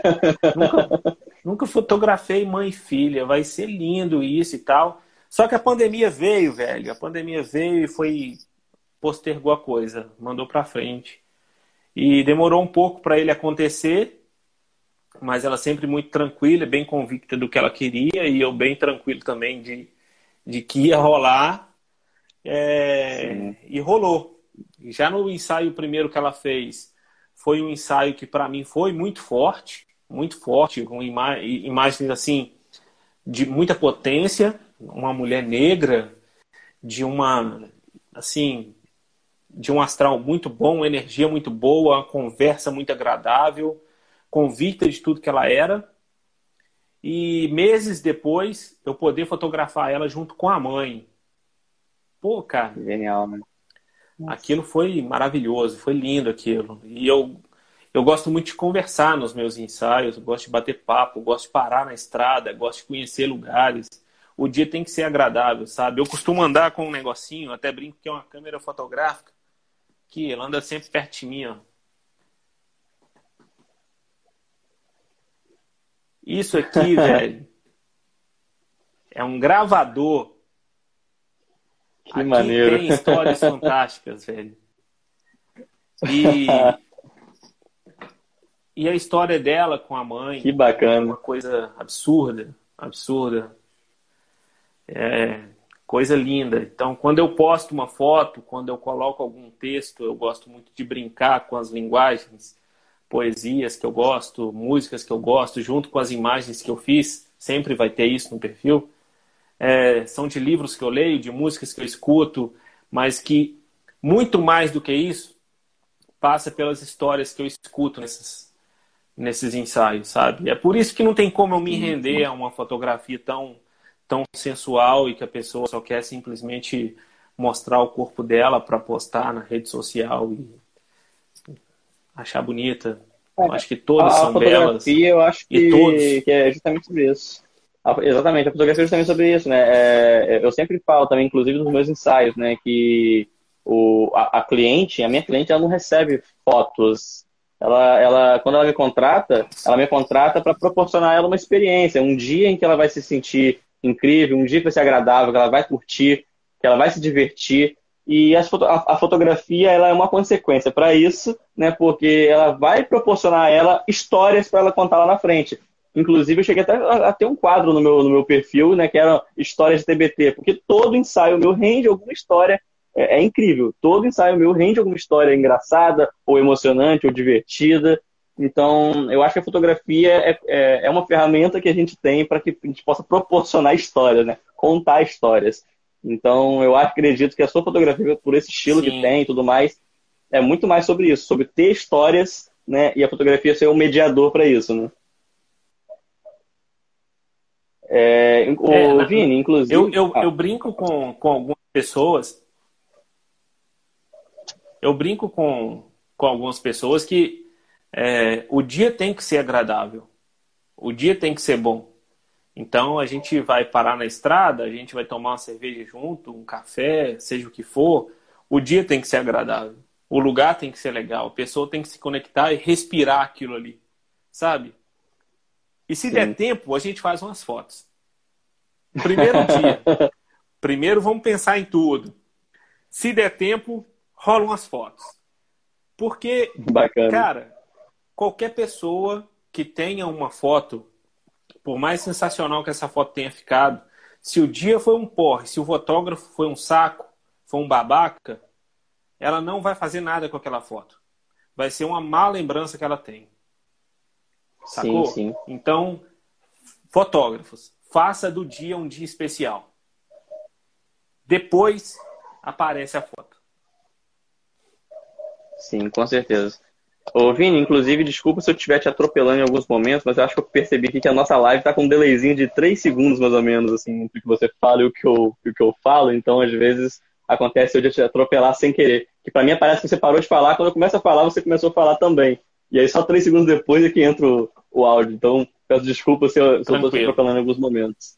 nunca, nunca fotografei mãe e filha. Vai ser lindo isso e tal. Só que a pandemia veio, velho. A pandemia veio e foi postergou a coisa, mandou para frente. E demorou um pouco para ele acontecer, mas ela sempre muito tranquila, bem convicta do que ela queria e eu bem tranquilo também de, de que ia rolar. É, e rolou. Já no ensaio primeiro que ela fez, foi um ensaio que para mim foi muito forte, muito forte, com ima imagens assim de muita potência, uma mulher negra, de uma assim, de um astral muito bom, energia muito boa, conversa muito agradável, convicta de tudo que ela era. E meses depois eu poder fotografar ela junto com a mãe. Pô, cara. Genial, né? Aquilo foi maravilhoso, foi lindo aquilo. E eu, eu gosto muito de conversar nos meus ensaios, gosto de bater papo, gosto de parar na estrada, gosto de conhecer lugares. O dia tem que ser agradável, sabe? Eu costumo andar com um negocinho, até brinco que é uma câmera fotográfica, que ela anda sempre perto de mim, ó. Isso aqui, velho, é um gravador que Aqui maneiro. tem histórias fantásticas, velho. E, e a história dela com a mãe. Que bacana. É uma coisa absurda, absurda. É, Coisa linda. Então, quando eu posto uma foto, quando eu coloco algum texto, eu gosto muito de brincar com as linguagens, poesias que eu gosto, músicas que eu gosto, junto com as imagens que eu fiz, sempre vai ter isso no perfil. É, são de livros que eu leio, de músicas que eu escuto, mas que muito mais do que isso passa pelas histórias que eu escuto nesses, nesses ensaios, sabe? É por isso que não tem como eu me render a uma fotografia tão, tão sensual e que a pessoa só quer simplesmente mostrar o corpo dela para postar na rede social e achar bonita. Eu acho que todas são belas. Eu acho que, todos... que é justamente isso. Exatamente, a fotografia é justamente sobre isso, né? É, eu sempre falo também, inclusive nos meus ensaios, né, que o, a, a, cliente, a minha cliente, ela não recebe fotos. Ela, ela, quando ela me contrata, ela me contrata para proporcionar a ela uma experiência, um dia em que ela vai se sentir incrível, um dia que vai ser agradável, que ela vai curtir, que ela vai se divertir. E a, a fotografia ela é uma consequência para isso, né? Porque ela vai proporcionar a ela histórias para ela contar lá na frente. Inclusive, eu cheguei até a ter um quadro no meu, no meu perfil, né? Que era histórias de TBT, porque todo ensaio meu rende alguma história é, é, incrível. Todo ensaio meu rende alguma história engraçada, ou emocionante, ou divertida. Então, eu acho que a fotografia é, é, é uma ferramenta que a gente tem para que a gente possa proporcionar histórias, né? Contar histórias. Então, eu acredito que a sua fotografia, por esse estilo Sim. que tem e tudo mais, é muito mais sobre isso, sobre ter histórias, né? E a fotografia ser um mediador para isso, né? É, o é, Vini, inclusive. Eu, eu, ah. eu brinco com, com algumas pessoas eu brinco com, com algumas pessoas que é, o dia tem que ser agradável, o dia tem que ser bom. Então a gente vai parar na estrada, a gente vai tomar uma cerveja junto, um café, seja o que for. O dia tem que ser agradável, o lugar tem que ser legal, a pessoa tem que se conectar e respirar aquilo ali, sabe? E se Sim. der tempo, a gente faz umas fotos. Primeiro dia. Primeiro vamos pensar em tudo. Se der tempo, rolam as fotos. Porque, Bacana. cara, qualquer pessoa que tenha uma foto, por mais sensacional que essa foto tenha ficado, se o dia foi um porre, se o fotógrafo foi um saco, foi um babaca, ela não vai fazer nada com aquela foto. Vai ser uma má lembrança que ela tem. Sacou? Sim, sim. Então, fotógrafos, faça do dia um dia especial. Depois aparece a foto. Sim, com certeza. Ô, Vini, inclusive, desculpa se eu estiver te atropelando em alguns momentos, mas eu acho que eu percebi aqui que a nossa live está com um delayzinho de 3 segundos, mais ou menos, assim, entre o que você fala e o que eu, o que eu falo. Então, às vezes, acontece eu de te atropelar sem querer. Que para mim parece que você parou de falar, quando eu começo a falar, você começou a falar também. E aí, só 3 segundos depois é que entra o, o áudio. Então, peço desculpa se eu estou te atropelando em alguns momentos.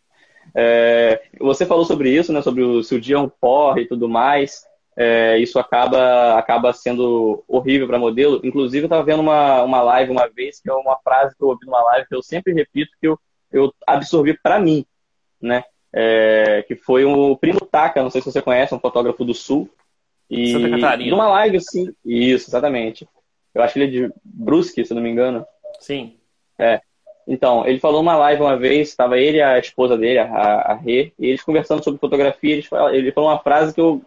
É, você falou sobre isso, né? Sobre o, se o dia é um porre e tudo mais é, isso acaba, acaba sendo horrível para modelo. Inclusive, eu estava vendo uma, uma live uma vez, que é uma frase que eu ouvi numa live que eu sempre repito, que eu, eu absorvi para mim, né? É, que foi o Primo Taka, não sei se você conhece, um fotógrafo do Sul. E Santa Catarina. numa live, assim, isso, exatamente. Eu acho que ele é de Brusque, se não me engano. Sim. É. Então, ele falou uma live uma vez, estava ele e a esposa dele, a, a Rê, e eles conversando sobre fotografia, ele falou uma frase que eu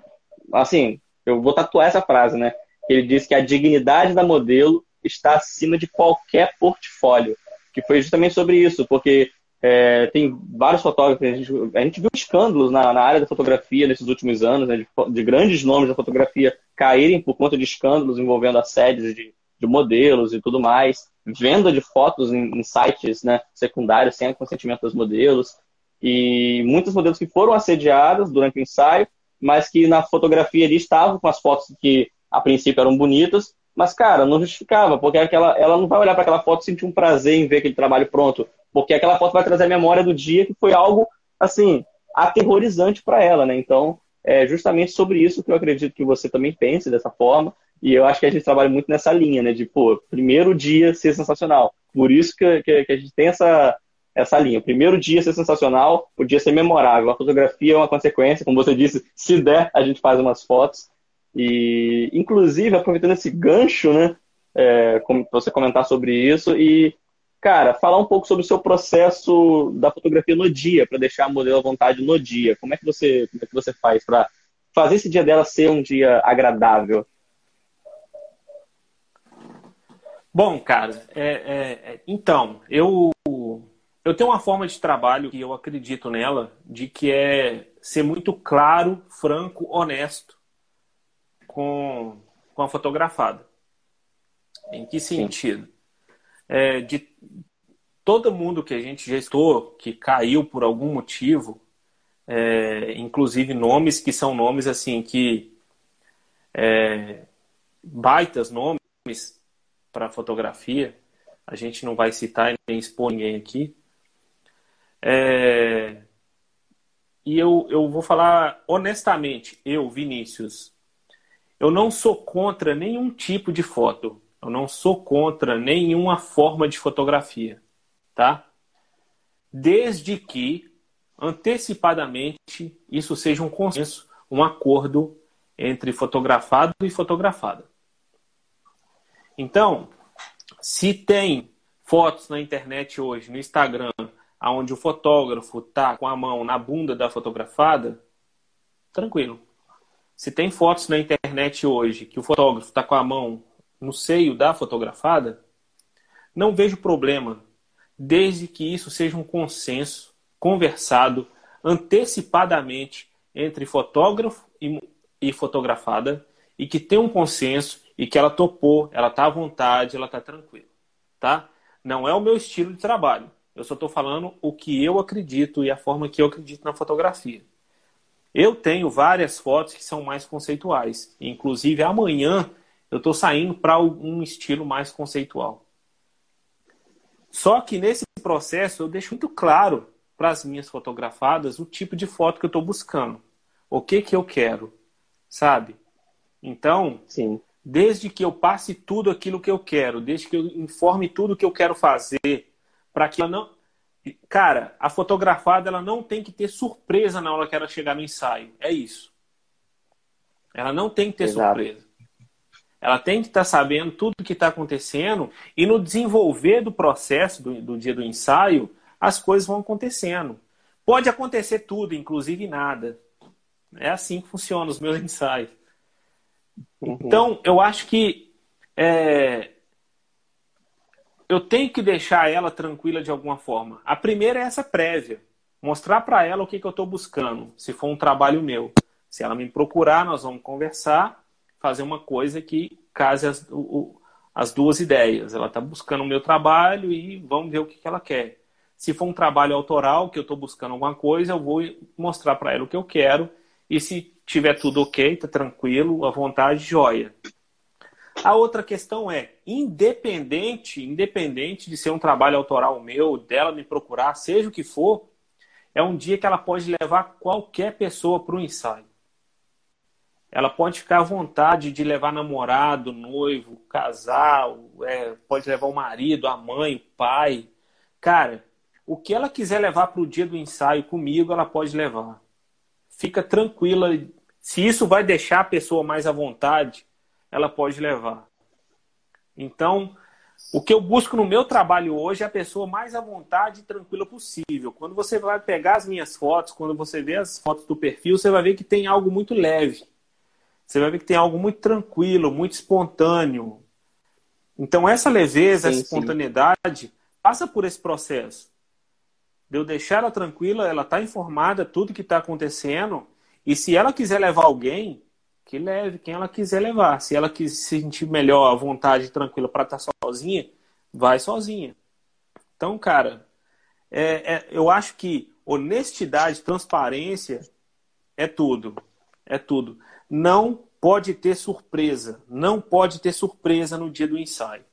assim, eu vou tatuar essa frase, né? Ele disse que a dignidade da modelo está acima de qualquer portfólio, que foi justamente sobre isso, porque é, tem vários fotógrafos, a gente, a gente viu escândalos na, na, área da fotografia nesses últimos anos, né, de, de, grandes nomes da fotografia caírem por conta de escândalos envolvendo assédios de, de modelos e tudo mais, venda de fotos em, em sites né, secundários sem consentimento dos modelos, e muitos modelos que foram assediados durante o ensaio mas que na fotografia ali estavam com as fotos que a princípio eram bonitas, mas, cara, não justificava, porque aquela, ela não vai olhar para aquela foto e sentir um prazer em ver aquele trabalho pronto, porque aquela foto vai trazer a memória do dia que foi algo, assim, aterrorizante para ela, né? Então, é justamente sobre isso que eu acredito que você também pense dessa forma, e eu acho que a gente trabalha muito nessa linha, né? De, pô, primeiro dia ser sensacional. Por isso que, que, que a gente tem essa, essa linha. O primeiro dia ser sensacional, o dia ser memorável. A fotografia é uma consequência, como você disse, se der, a gente faz umas fotos. E, inclusive, aproveitando esse gancho, né, é, você comentar sobre isso, e cara, falar um pouco sobre o seu processo da fotografia no dia, para deixar a modelo à vontade no dia. Como é que você, como é que você faz para fazer esse dia dela ser um dia agradável? Bom, cara, é, é, é, então, eu, eu tenho uma forma de trabalho que eu acredito nela, de que é ser muito claro, franco, honesto com, com a fotografada. Em que sentido? É, de todo mundo que a gente gestou, que caiu por algum motivo, é, inclusive nomes que são nomes assim que é, baitas nomes para fotografia, a gente não vai citar nem expor ninguém aqui. É... E eu, eu vou falar honestamente, eu, Vinícius, eu não sou contra nenhum tipo de foto. Eu não sou contra nenhuma forma de fotografia, tá? Desde que antecipadamente isso seja um consenso, um acordo entre fotografado e fotografada. Então, se tem fotos na internet hoje, no Instagram, onde o fotógrafo está com a mão na bunda da fotografada, tranquilo. Se tem fotos na internet hoje que o fotógrafo está com a mão no seio da fotografada, não vejo problema, desde que isso seja um consenso conversado antecipadamente entre fotógrafo e, e fotografada e que tem um consenso e que ela topou, ela está à vontade, ela está tranquila, tá? Não é o meu estilo de trabalho. Eu só estou falando o que eu acredito e a forma que eu acredito na fotografia. Eu tenho várias fotos que são mais conceituais. Inclusive, amanhã eu estou saindo para um estilo mais conceitual. Só que nesse processo eu deixo muito claro para as minhas fotografadas o tipo de foto que eu estou buscando. O que, que eu quero, sabe? Então, Sim desde que eu passe tudo aquilo que eu quero, desde que eu informe tudo que eu quero fazer, para que ela não. Cara, a fotografada ela não tem que ter surpresa na hora que ela chegar no ensaio. É isso. Ela não tem que ter Exato. surpresa. Ela tem que estar tá sabendo tudo o que está acontecendo e no desenvolver do processo do, do dia do ensaio, as coisas vão acontecendo. Pode acontecer tudo, inclusive nada. É assim que funcionam os meus ensaios. Uhum. Então, eu acho que é, eu tenho que deixar ela tranquila de alguma forma. A primeira é essa prévia. Mostrar para ela o que, que eu estou buscando, se for um trabalho meu. Se ela me procurar, nós vamos conversar, fazer uma coisa que case as, o, as duas ideias. Ela está buscando o meu trabalho e vamos ver o que, que ela quer. Se for um trabalho autoral, que eu estou buscando alguma coisa, eu vou mostrar para ela o que eu quero. E se tiver tudo ok, tá tranquilo, à vontade, joia. A outra questão é, independente, independente de ser um trabalho autoral meu, dela me procurar, seja o que for, é um dia que ela pode levar qualquer pessoa para o ensaio. Ela pode ficar à vontade de levar namorado, noivo, casal, é, pode levar o marido, a mãe, o pai. Cara, o que ela quiser levar para o dia do ensaio comigo, ela pode levar fica tranquila. Se isso vai deixar a pessoa mais à vontade, ela pode levar. Então, o que eu busco no meu trabalho hoje é a pessoa mais à vontade e tranquila possível. Quando você vai pegar as minhas fotos, quando você vê as fotos do perfil, você vai ver que tem algo muito leve. Você vai ver que tem algo muito tranquilo, muito espontâneo. Então, essa leveza, sim, essa espontaneidade, sim. passa por esse processo de eu deixar ela tranquila, ela está informada tudo que está acontecendo. E se ela quiser levar alguém, que leve quem ela quiser levar. Se ela quiser se sentir melhor, à vontade, tranquila para estar tá sozinha, vai sozinha. Então, cara, é, é, eu acho que honestidade, transparência é tudo. É tudo. Não pode ter surpresa. Não pode ter surpresa no dia do ensaio.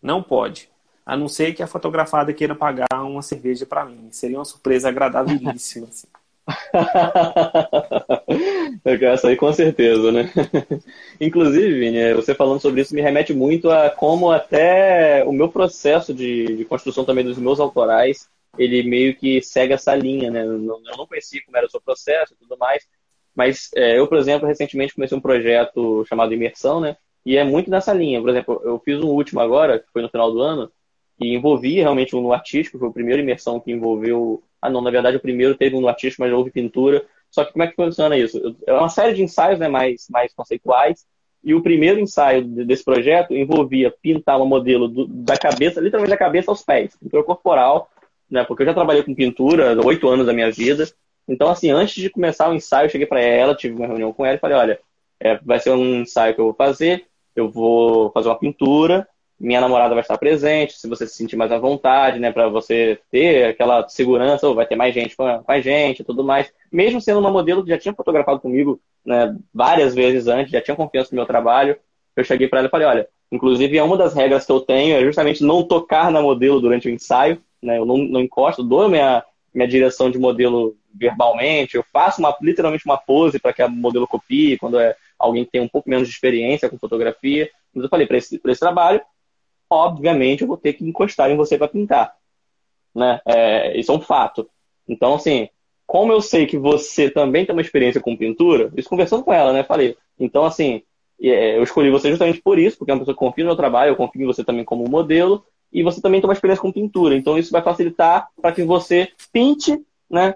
Não pode a não ser que a fotografada queira pagar uma cerveja para mim. Seria uma surpresa agradabilíssima. Assim. Essa aí com certeza, né? Inclusive, Vini, você falando sobre isso me remete muito a como até o meu processo de, de construção também dos meus autorais, ele meio que segue essa linha, né? Eu não, eu não conhecia como era o seu processo e tudo mais, mas é, eu, por exemplo, recentemente comecei um projeto chamado Imersão, né? E é muito nessa linha. Por exemplo, eu fiz um último agora, que foi no final do ano, que envolvia realmente um no artístico, foi a primeira imersão que envolveu. Ah, não, na verdade o primeiro teve um no artístico, mas houve pintura. Só que como é que funciona isso? É uma série de ensaios né, mais, mais conceituais, e o primeiro ensaio desse projeto envolvia pintar um modelo do, da cabeça, literalmente da cabeça aos pés, pintura corporal, né? Porque eu já trabalhei com pintura oito anos da minha vida. Então, assim, antes de começar o ensaio, eu cheguei para ela, tive uma reunião com ela e falei: olha, é, vai ser um ensaio que eu vou fazer, eu vou fazer uma pintura, minha namorada vai estar presente, se você se sentir mais à vontade, né, para você ter aquela segurança, ou vai ter mais gente com a gente e tudo mais. Mesmo sendo uma modelo que já tinha fotografado comigo né, várias vezes antes, já tinha confiança no meu trabalho, eu cheguei para ela e falei: olha, inclusive, uma das regras que eu tenho é justamente não tocar na modelo durante o ensaio, né, eu não, não encosto, dou minha, minha direção de modelo verbalmente, eu faço uma, literalmente uma pose para que a modelo copie, quando é alguém que tem um pouco menos de experiência com fotografia. Mas eu falei, para esse, esse trabalho, obviamente eu vou ter que encostar em você para pintar. Né? É, isso é um fato. Então, assim, como eu sei que você também tem uma experiência com pintura, isso conversando com ela, né? Falei, então, assim, é, eu escolhi você justamente por isso, porque é uma pessoa que confia no meu trabalho, eu confio em você também como modelo, e você também tem uma experiência com pintura. Então, isso vai facilitar para que você pinte né,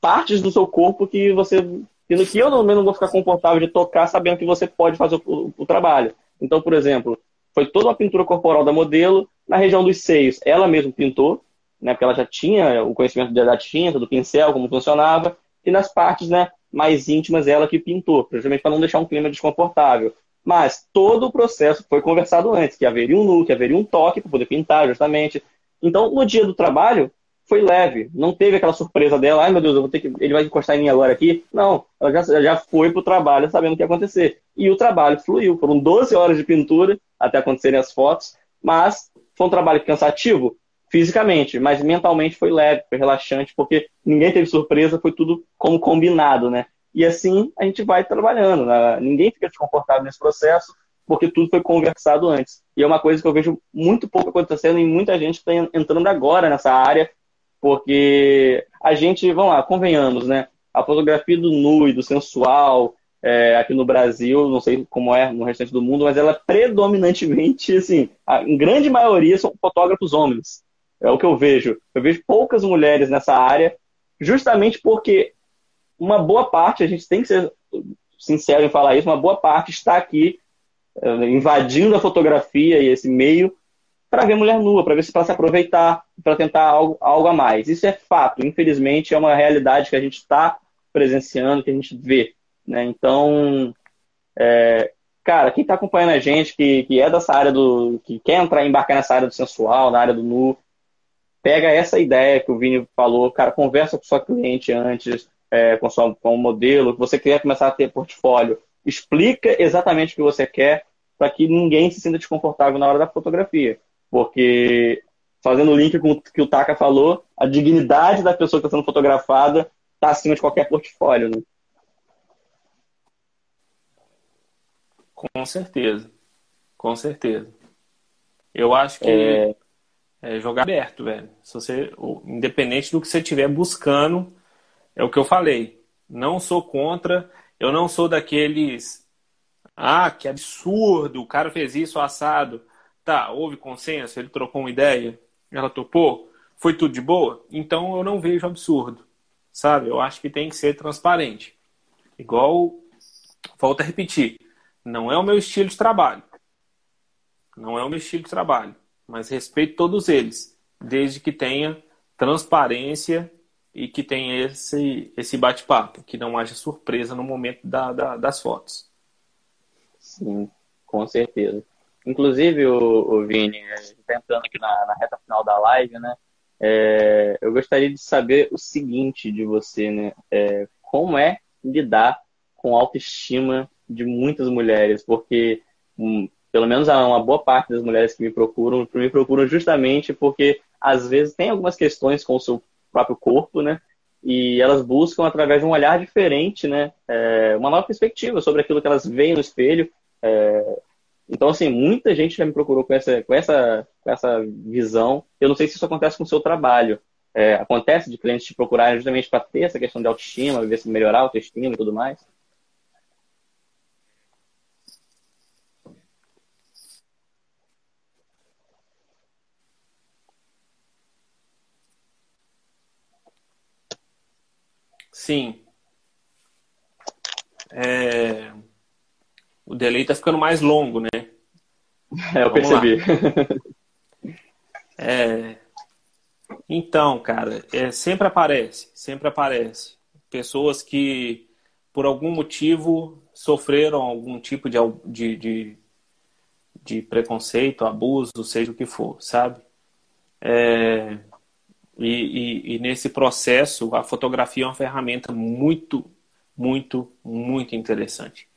partes do seu corpo que você. Que eu, não vou ficar confortável de tocar sabendo que você pode fazer o, o, o trabalho. Então, por exemplo, foi toda uma pintura corporal da modelo na região dos seios. Ela mesma pintou, né, porque ela já tinha o conhecimento da tinta, do pincel, como funcionava, e nas partes né, mais íntimas ela que pintou, justamente para não deixar um clima desconfortável. Mas todo o processo foi conversado antes, que haveria um nu, que haveria um toque para poder pintar, justamente. Então, no dia do trabalho, foi leve. Não teve aquela surpresa dela, ai meu Deus, eu vou ter que. Ele vai encostar em mim agora aqui. Não, ela já, já foi pro trabalho sabendo o que ia acontecer. E o trabalho fluiu. Foram 12 horas de pintura até acontecerem as fotos, mas foi um trabalho cansativo fisicamente, mas mentalmente foi leve, foi relaxante, porque ninguém teve surpresa, foi tudo como combinado, né? E assim a gente vai trabalhando. Né? Ninguém fica desconfortável nesse processo, porque tudo foi conversado antes. E é uma coisa que eu vejo muito pouco acontecendo e muita gente está entrando agora nessa área porque a gente, vamos lá, convenhamos, né? A fotografia do nu e do sensual é, aqui no Brasil, não sei como é no restante do mundo, mas ela predominantemente, assim, a, em grande maioria são fotógrafos homens. É o que eu vejo. Eu vejo poucas mulheres nessa área, justamente porque uma boa parte, a gente tem que ser sincero em falar isso, uma boa parte está aqui é, invadindo a fotografia e esse meio para ver mulher nua, para ver se para se aproveitar, para tentar algo, algo a mais. Isso é fato, infelizmente é uma realidade que a gente está presenciando, que a gente vê. Né? Então, é, cara, quem está acompanhando a gente, que, que é dessa área do. que quer entrar embarcar nessa área do sensual, na área do nu, pega essa ideia que o Vini falou, cara, conversa com sua cliente antes, é, com, sua, com o modelo, que você quer começar a ter portfólio. Explica exatamente o que você quer para que ninguém se sinta desconfortável na hora da fotografia. Porque, fazendo o link com o que o Taka falou, a dignidade da pessoa que está sendo fotografada está acima de qualquer portfólio. Né? Com certeza. Com certeza. Eu acho que é... é jogar aberto, velho. Se você, independente do que você estiver buscando, é o que eu falei. Não sou contra, eu não sou daqueles. Ah, que absurdo, o cara fez isso assado. Tá, houve consenso, ele trocou uma ideia, ela topou, foi tudo de boa? Então eu não vejo absurdo, sabe? Eu acho que tem que ser transparente. Igual, volto a repetir, não é o meu estilo de trabalho. Não é o meu estilo de trabalho, mas respeito todos eles, desde que tenha transparência e que tenha esse, esse bate-papo, que não haja surpresa no momento da, da, das fotos. Sim, com certeza. Inclusive, o, o Vini, está entrando aqui na, na, reta final da live, né? É, eu gostaria de saber o seguinte de você, né? É, como é lidar com a autoestima de muitas mulheres? Porque, um, pelo menos uma boa parte das mulheres que me procuram, me procuram justamente porque, às vezes, tem algumas questões com o seu próprio corpo, né? E elas buscam, através de um olhar diferente, né? É, uma nova perspectiva sobre aquilo que elas veem no espelho. É, então, assim, muita gente já me procurou com essa, com essa, com essa visão. Eu não sei se isso acontece com o seu trabalho. É, acontece de clientes te procurarem justamente para ter essa questão de autoestima, ver se melhorar a autoestima e tudo mais? Sim. É... O delay tá ficando mais longo, né? É, eu Vamos percebi. é... Então, cara, é, sempre aparece, sempre aparece. Pessoas que, por algum motivo, sofreram algum tipo de, de, de, de preconceito, abuso, seja o que for, sabe? É, e, e, e, nesse processo, a fotografia é uma ferramenta muito, muito, muito interessante.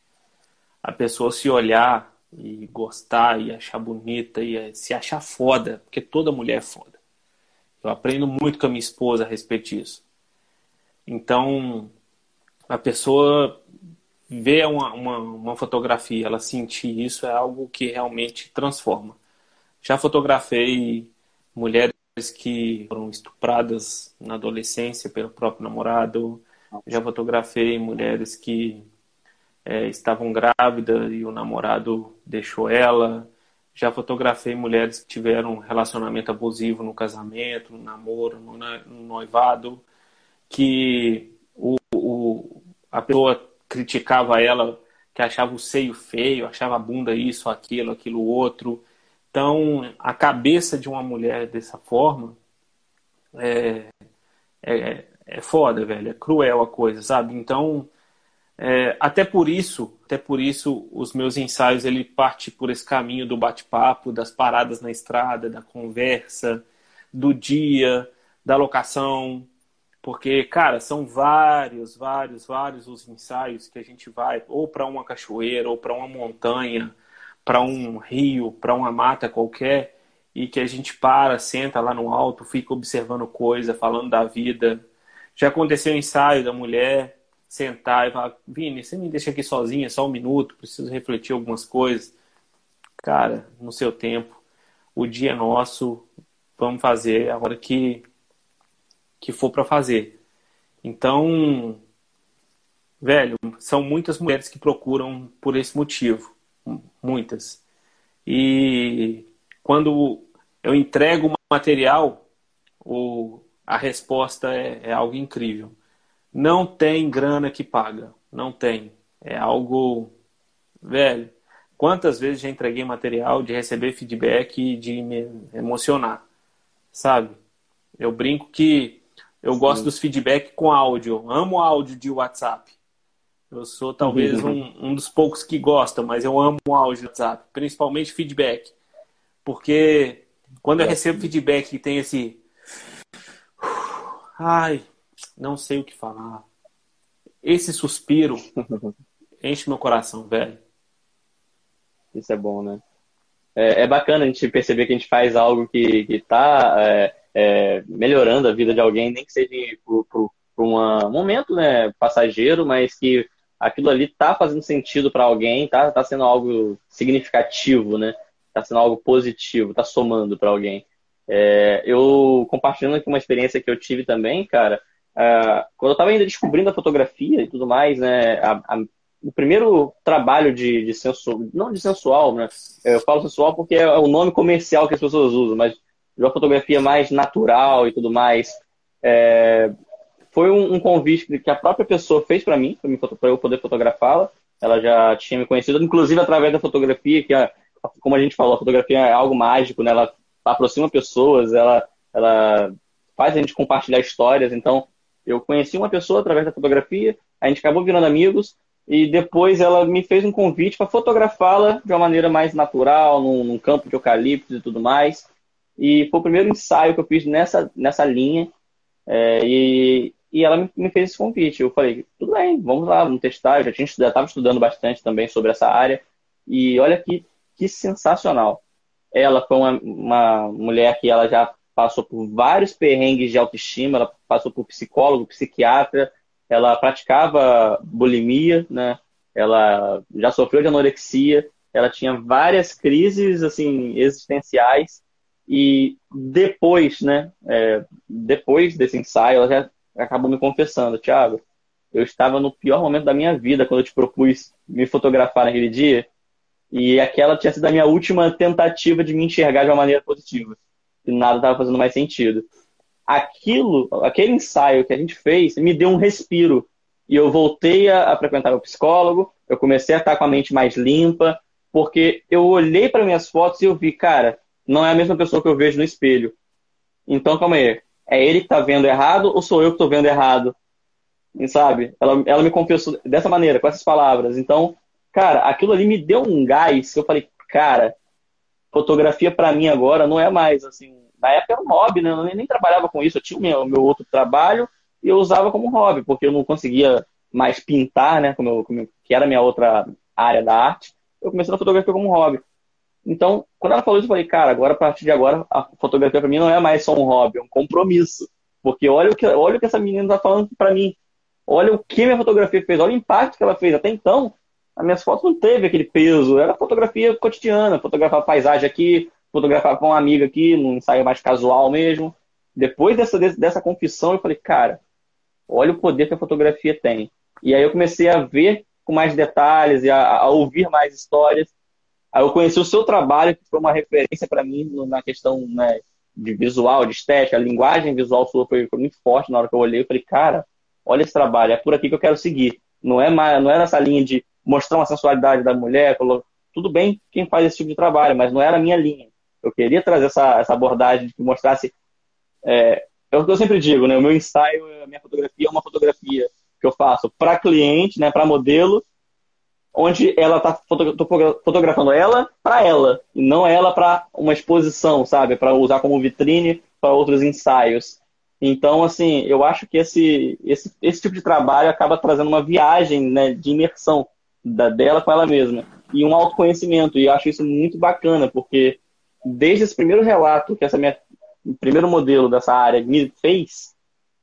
A pessoa se olhar e gostar e achar bonita e se achar foda, porque toda mulher é foda. Eu aprendo muito com a minha esposa a respeito disso. Então, a pessoa ver uma, uma, uma, fotografia, ela sentir isso é algo que realmente transforma. Já fotografei mulheres que foram estupradas na adolescência pelo próprio namorado. Já fotografei mulheres que é, estavam grávidas e o namorado deixou ela. Já fotografei mulheres que tiveram relacionamento abusivo no casamento, no namoro, no, no noivado, que o, o, a pessoa criticava ela, que achava o seio feio, achava a bunda isso, aquilo, aquilo outro. Então, a cabeça de uma mulher dessa forma é, é, é foda, velho. É cruel a coisa, sabe? Então, é, até por isso, até por isso, os meus ensaios ele parte por esse caminho do bate-papo, das paradas na estrada, da conversa, do dia, da locação, porque, cara, são vários, vários, vários os ensaios que a gente vai ou para uma cachoeira, ou para uma montanha, para um rio, para uma mata qualquer, e que a gente para, senta lá no alto, fica observando coisa, falando da vida. Já aconteceu o ensaio da mulher sentar e falar: Vini, você me deixa aqui sozinha só um minuto, preciso refletir algumas coisas. Cara, no seu tempo, o dia é nosso, vamos fazer a hora que que for para fazer. Então, velho, são muitas mulheres que procuram por esse motivo, muitas. E quando eu entrego o material, o, a resposta é, é algo incrível. Não tem grana que paga, não tem. É algo, velho. Quantas vezes já entreguei material de receber feedback e de me emocionar, sabe? Eu brinco que eu Sim. gosto dos feedback com áudio. Amo áudio de WhatsApp. Eu sou talvez uhum. um, um dos poucos que gostam, mas eu amo áudio de WhatsApp, principalmente feedback. Porque quando eu recebo feedback e tem esse. Ai, não sei o que falar. Esse suspiro enche meu coração, velho. Isso é bom, né? É, é, bacana a gente perceber que a gente faz algo que, que tá. É é, melhorando a vida de alguém, nem que seja por um momento né, passageiro, mas que aquilo ali está fazendo sentido para alguém, tá, tá sendo algo significativo, né? Tá sendo algo positivo, tá somando para alguém. É, eu compartilhando aqui uma experiência que eu tive também, cara, é, quando eu estava ainda descobrindo a fotografia e tudo mais, né? A, a, o primeiro trabalho de, de sensual, não de sensual, né? Eu falo sensual porque é o nome comercial que as pessoas usam, mas de uma fotografia mais natural e tudo mais. É, foi um, um, convite que a própria pessoa fez para mim, para eu poder fotografá-la. Ela já tinha me conhecido, inclusive através da fotografia, que, é, como a gente falou, a fotografia é algo mágico, né? ela aproxima pessoas, ela, ela faz a gente compartilhar histórias. Então, eu conheci uma pessoa através da fotografia, a gente acabou virando amigos, e depois ela me fez um convite para fotografá-la de uma maneira mais natural, num, num campo de eucaliptos e tudo mais. E foi o primeiro ensaio que eu fiz nessa, nessa linha. É, e, e ela me, me, fez esse convite. Eu falei, tudo bem, vamos lá, vamos testar. Eu já tinha estudado, estava estudando bastante também sobre essa área. E olha que, que sensacional. Ela foi uma, uma mulher que ela já passou por vários perrengues de autoestima, ela passou por psicólogo, psiquiatra, ela praticava bulimia, né? Ela já sofreu de anorexia, ela tinha várias crises assim existenciais e depois, né, é, depois desse ensaio, ela já acabou me confessando, Thiago, eu estava no pior momento da minha vida quando eu te propus me fotografar naquele dia. E aquela tinha sido a minha última tentativa de me enxergar de uma maneira positiva. E nada estava fazendo mais sentido. aquilo, aquele ensaio que a gente fez, me deu um respiro. E eu voltei a, a frequentar o psicólogo, eu comecei a estar com a mente mais limpa, porque eu olhei para minhas fotos e eu vi, cara, não é a mesma pessoa que eu vejo no espelho. Então, calma aí. É ele que está vendo errado ou sou eu que estou vendo errado? E, sabe? Ela, ela me confessou dessa maneira, com essas palavras. Então, cara, aquilo ali me deu um gás que eu falei, cara, fotografia para mim agora não é mais assim. Na época era um hobby, né? Eu nem, trabalhava com isso. Eu tinha o meu, meu, outro trabalho e eu usava como hobby, porque eu não conseguia mais pintar, né? Como, eu, como que era a minha outra área da arte. Eu comecei a fotografia como hobby. Então, quando ela falou isso, eu falei, cara, agora, a partir de agora, a fotografia para mim não é mais só um hobby, é um compromisso. Porque olha o que, olha o que essa menina está falando para mim. Olha o que minha fotografia fez, olha o impacto que ela fez. Até então, as minhas fotos não teve aquele peso, era fotografia cotidiana, fotografar paisagem aqui, fotografar com uma amiga aqui, num ensaio mais casual mesmo. Depois dessa, dessa confissão, eu falei, cara, olha o poder que a fotografia tem. E aí eu comecei a ver com mais detalhes e a, a ouvir mais histórias. Aí eu conheci o seu trabalho, que foi uma referência para mim na questão né, de visual, de estética. A linguagem visual sua foi, foi, muito forte na hora que eu olhei. Eu falei, cara, olha esse trabalho, é por aqui que eu quero seguir. Não é, mais, não é nessa linha de mostrar uma sensualidade da mulher. Tudo bem quem faz esse tipo de trabalho, mas não era a minha linha. Eu queria trazer essa, essa abordagem que mostrasse. É, é o que eu sempre digo, né? O meu ensaio, a minha fotografia é uma fotografia que eu faço para cliente, né, para modelo, onde ela está fotografando ela para ela, e não ela para uma exposição, sabe? Para usar como vitrine para outros ensaios. Então, assim, eu acho que esse, esse, esse tipo de trabalho acaba trazendo uma viagem né, de imersão da, dela com ela mesma e um autoconhecimento. E eu acho isso muito bacana, porque desde esse primeiro relato que essa minha primeiro modelo dessa área me fez,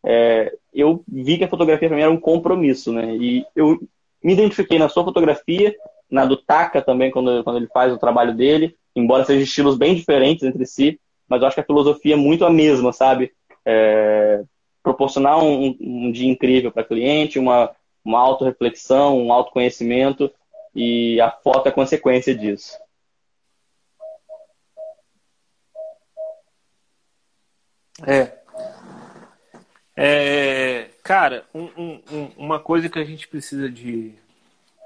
é, eu vi que a fotografia para mim era um compromisso, né? E eu me identifiquei na sua fotografia, na do Taka também, quando, quando ele faz o trabalho dele, embora sejam estilos bem diferentes entre si, mas eu acho que a filosofia é muito a mesma, sabe? É, proporcionar um, um, dia incrível para cliente, uma, uma autorreflexão, um autoconhecimento, e a foto é consequência disso. É, é, cara, um, um, uma coisa que a gente precisa de,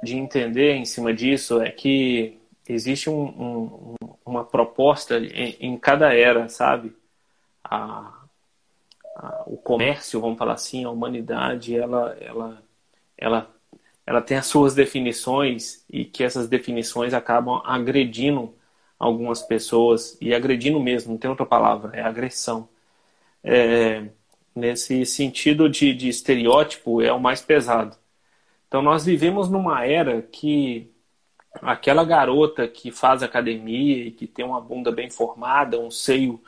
de entender em cima disso é que existe um, uma proposta em, em, cada era, sabe? A, a, o comércio, vamos falar assim, a humanidade, ela, ela, ela, ela tem as suas definições e que essas definições acabam agredindo algumas pessoas e agredindo mesmo, não tem outra palavra, é agressão. É, nesse sentido de, de estereótipo, é o mais pesado. Então, nós vivemos numa era que aquela garota que faz academia e que tem uma bunda bem formada, um seio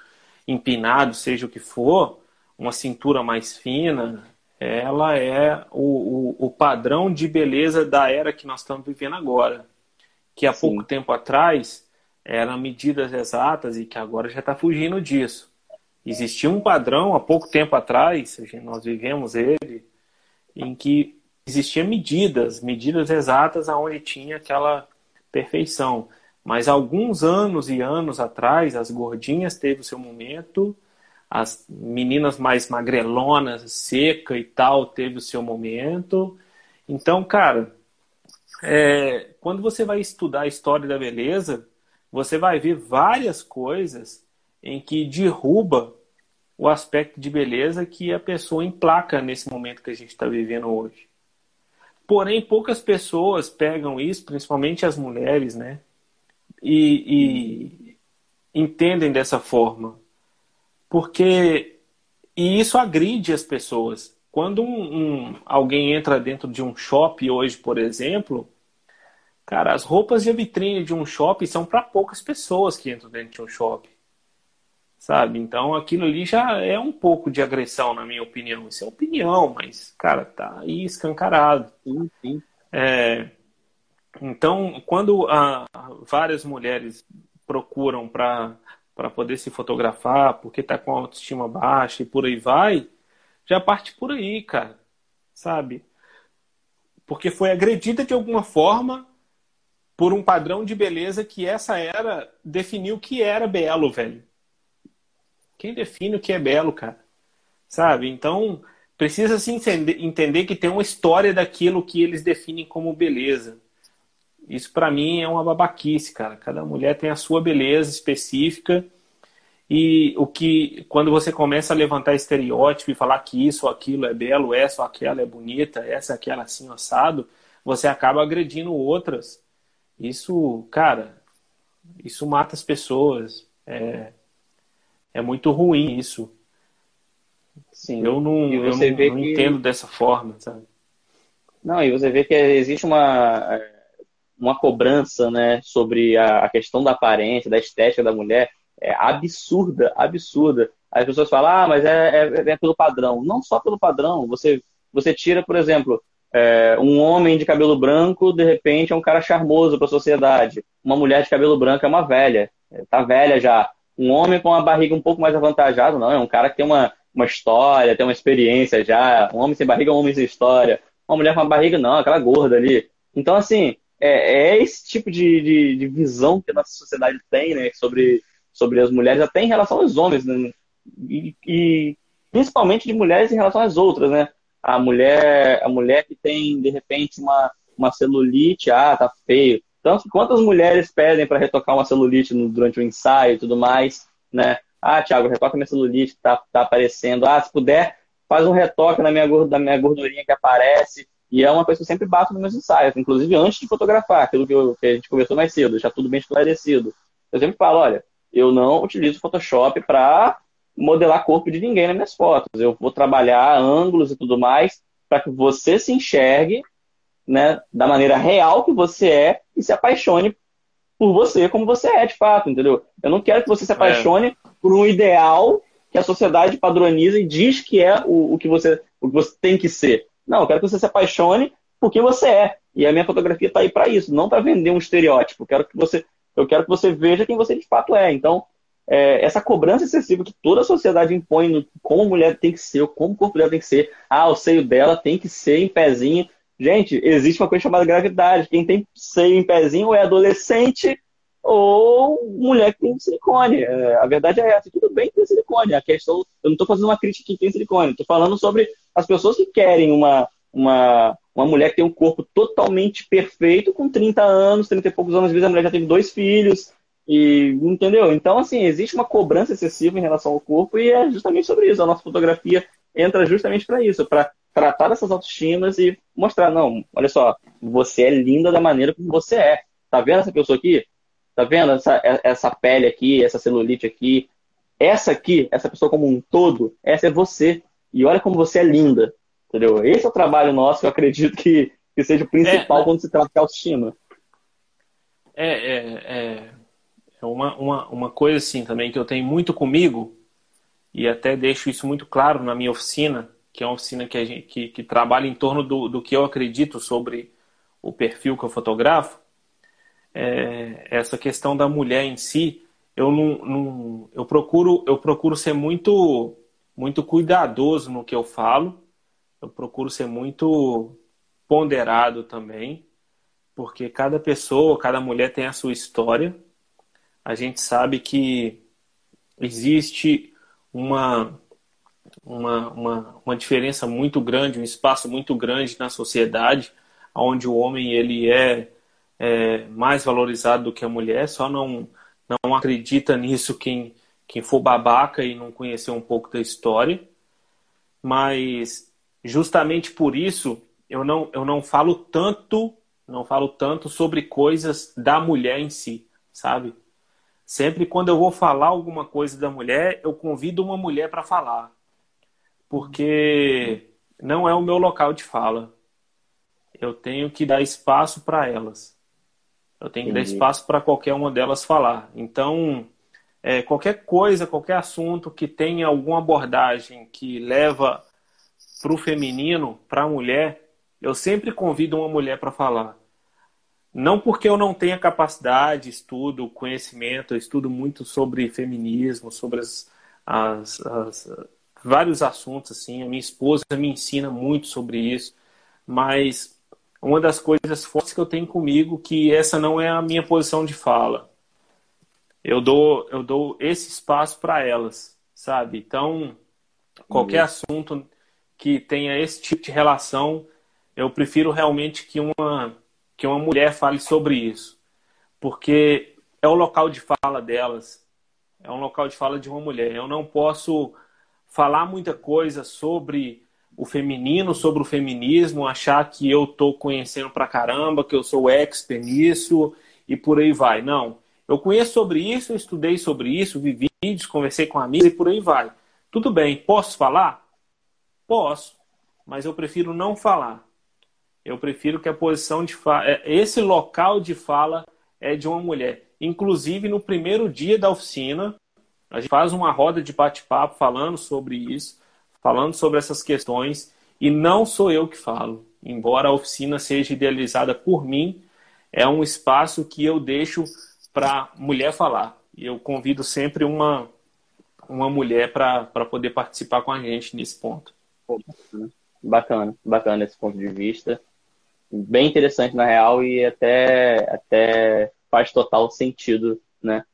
empinado, seja o que for, uma cintura mais fina, ela é o, o, o padrão de beleza da era que nós estamos vivendo agora. Que há Sim. pouco tempo atrás eram medidas exatas e que agora já está fugindo disso. Existia um padrão há pouco tempo atrás, nós vivemos ele, em que existia medidas, medidas exatas aonde tinha aquela perfeição. Mas alguns anos e anos atrás, as gordinhas teve o seu momento, as meninas mais magrelonas, seca e tal, teve o seu momento. Então, cara, é, quando você vai estudar a história da beleza, você vai ver várias coisas em que derruba o aspecto de beleza que a pessoa emplaca nesse momento que a gente está vivendo hoje. Porém, poucas pessoas pegam isso, principalmente as mulheres, né? E, e entendem dessa forma. Porque. E isso agride as pessoas. Quando um, um, alguém entra dentro de um shopping hoje, por exemplo, cara, as roupas de vitrine de um shopping são para poucas pessoas que entram dentro de um shopping sabe? Então aquilo ali já é um pouco de agressão, na minha opinião. Isso é opinião, mas, cara, tá aí escancarado. Sim, sim. É, então, quando a, várias mulheres procuram para poder se fotografar, porque tá com autoestima baixa e por aí vai, já parte por aí, cara, sabe? Porque foi agredida de alguma forma por um padrão de beleza que essa era definiu que era belo, velho. Quem define o que é belo, cara? sabe? Então, precisa se entender, entender que tem uma história daquilo que eles definem como beleza. Isso para mim é uma babaquice, cara. Cada mulher tem a sua beleza específica e o que quando você começa a levantar estereótipo e falar que isso ou aquilo é belo, essa ou aquela é bonita, essa ou aquela assim assado, você acaba agredindo outras. Isso, cara, isso mata as pessoas. É, é muito ruim isso. Sim. Eu não, eu não, não que... entendo dessa forma, sabe? Não, e você vê que existe uma, uma cobrança né, sobre a, questão da aparência, da estética da mulher, é absurda, absurda. As pessoas falam, ah, mas é, é, é pelo padrão. Não só pelo padrão. Você, você tira, por exemplo, é, um homem de cabelo branco, de repente, é um cara charmoso para a sociedade. Uma mulher de cabelo branco é uma velha, está velha já. Um homem com uma barriga um pouco mais avantajada, não, é um cara que tem uma, uma história, tem uma experiência já. Um homem sem barriga é um homem sem história. Uma mulher com uma barriga, não, aquela gorda ali. Então, assim, é, é esse tipo de, de, de, visão que a nossa sociedade tem, né, sobre, sobre as mulheres, até em relação aos homens, né? E, e, principalmente de mulheres em relação às outras, né? A mulher, a mulher que tem, de repente, uma, uma celulite, ah, tá feio. Então, quantas mulheres pedem para retocar uma celulite no, durante o ensaio e tudo mais, né? Ah, Thiago, retoca minha celulite, tá, tá aparecendo. Ah, se puder, faz um retoque na minha, na minha gordurinha que aparece. E é uma coisa que eu sempre bato nos meus ensaios, inclusive antes de fotografar, aquilo que, eu, que a gente conversou mais cedo, já tudo bem esclarecido. Eu sempre falo, olha, eu não utilizo Photoshop para modelar corpo de ninguém nas minhas fotos. Eu vou trabalhar ângulos e tudo mais para que você se enxergue né, da maneira real que você é e se apaixone por você como você é, de fato, entendeu? Eu não quero que você se é. apaixone é. por um ideal que a sociedade padroniza e diz que é o, o, que você, o que você tem que ser. Não, eu quero que você se apaixone por quem você é. E a minha fotografia está aí para isso, não para vender um estereótipo. Eu quero que você, eu quero que você veja quem você de fato é. Então, é, essa cobrança excessiva que toda a sociedade impõe no como mulher tem que ser, como o corpo dela tem que ser, ah, o seio dela tem que ser em pezinho. Gente, existe uma coisa chamada gravidade. Quem tem seio em pezinho é adolescente ou mulher que tem silicone. É, a verdade é essa. Tudo bem ter silicone. A questão, eu não estou fazendo uma crítica que tem silicone. Estou falando sobre as pessoas que querem uma, uma, uma mulher que tem um corpo totalmente perfeito, com 30 anos, 30 e poucos anos, às vezes a mulher já tem dois filhos, e entendeu? Então, assim, existe uma cobrança excessiva em relação ao corpo, e é justamente sobre isso. A nossa fotografia entra justamente para isso, para tratar dessas autoestimas e mostrar, não, olha só, você é linda da maneira como você é. Tá vendo essa pessoa aqui? Tá vendo essa, essa pele aqui, essa celulite aqui? Essa aqui, essa pessoa como um todo, essa é você. E olha como você é linda. Entendeu? Esse é o trabalho nosso que eu acredito que, que seja o principal é, quando se trata de autoestima. É, é, é, é uma, uma, uma coisa assim também que eu tenho muito comigo, e até deixo isso muito claro na minha oficina, que é uma oficina que, a gente, que, que trabalha em torno do, do que eu acredito sobre o perfil que eu fotografo, é, essa questão da mulher em si, eu não, não, eu procuro eu procuro ser muito muito cuidadoso no que eu falo. Eu procuro ser muito ponderado também, porque cada pessoa, cada mulher tem a sua história. A gente sabe que existe uma, uma, uma, uma diferença muito grande, um espaço muito grande na sociedade, onde o homem ele é, é mais valorizado do que a mulher, só não, não acredita nisso quem, quem for babaca e não conhecer um pouco da história. Mas justamente por isso eu não, eu não falo tanto, não falo tanto sobre coisas da mulher em si, sabe? Sempre quando eu vou falar alguma coisa da mulher, eu convido uma mulher para falar. Porque não é o meu local de fala. Eu tenho que dar espaço para elas. Eu tenho que dar espaço para qualquer uma delas falar. Então, é, qualquer coisa, qualquer assunto que tenha alguma abordagem que leva para o feminino, para a mulher, eu sempre convido uma mulher para falar. Não porque eu não tenha capacidade, estudo, conhecimento, eu estudo muito sobre feminismo, sobre as, as, as, vários assuntos assim. A minha esposa me ensina muito sobre isso, mas uma das coisas fortes que eu tenho comigo que essa não é a minha posição de fala eu dou eu dou esse espaço para elas, sabe? Então, qualquer uhum. assunto que tenha esse tipo de relação, eu prefiro realmente que uma, que uma mulher fale sobre isso. Porque é o local de fala delas. É um local de fala de uma mulher. Eu não posso falar muita coisa sobre o feminino, sobre o feminismo, achar que eu estou conhecendo pra caramba, que eu sou expert nisso e por aí vai. Não. Eu conheço sobre isso, estudei sobre isso, vi vídeos, conversei com amigos e por aí vai. Tudo bem, posso falar? Posso, mas eu prefiro não falar. Eu prefiro que a posição de fala, é, esse local de fala é de uma mulher. Inclusive, no primeiro dia da oficina, a gente faz uma roda de bate-papo falando sobre isso, falando sobre essas questões, e não sou eu que falo. Embora a oficina seja idealizada por mim, é um espaço que eu deixo para mulher falar. E eu convido sempre uma, uma mulher para poder participar com a gente nesse ponto. Bacana, bacana esse ponto de vista. Bem interessante, na real, e até, até faz total sentido né,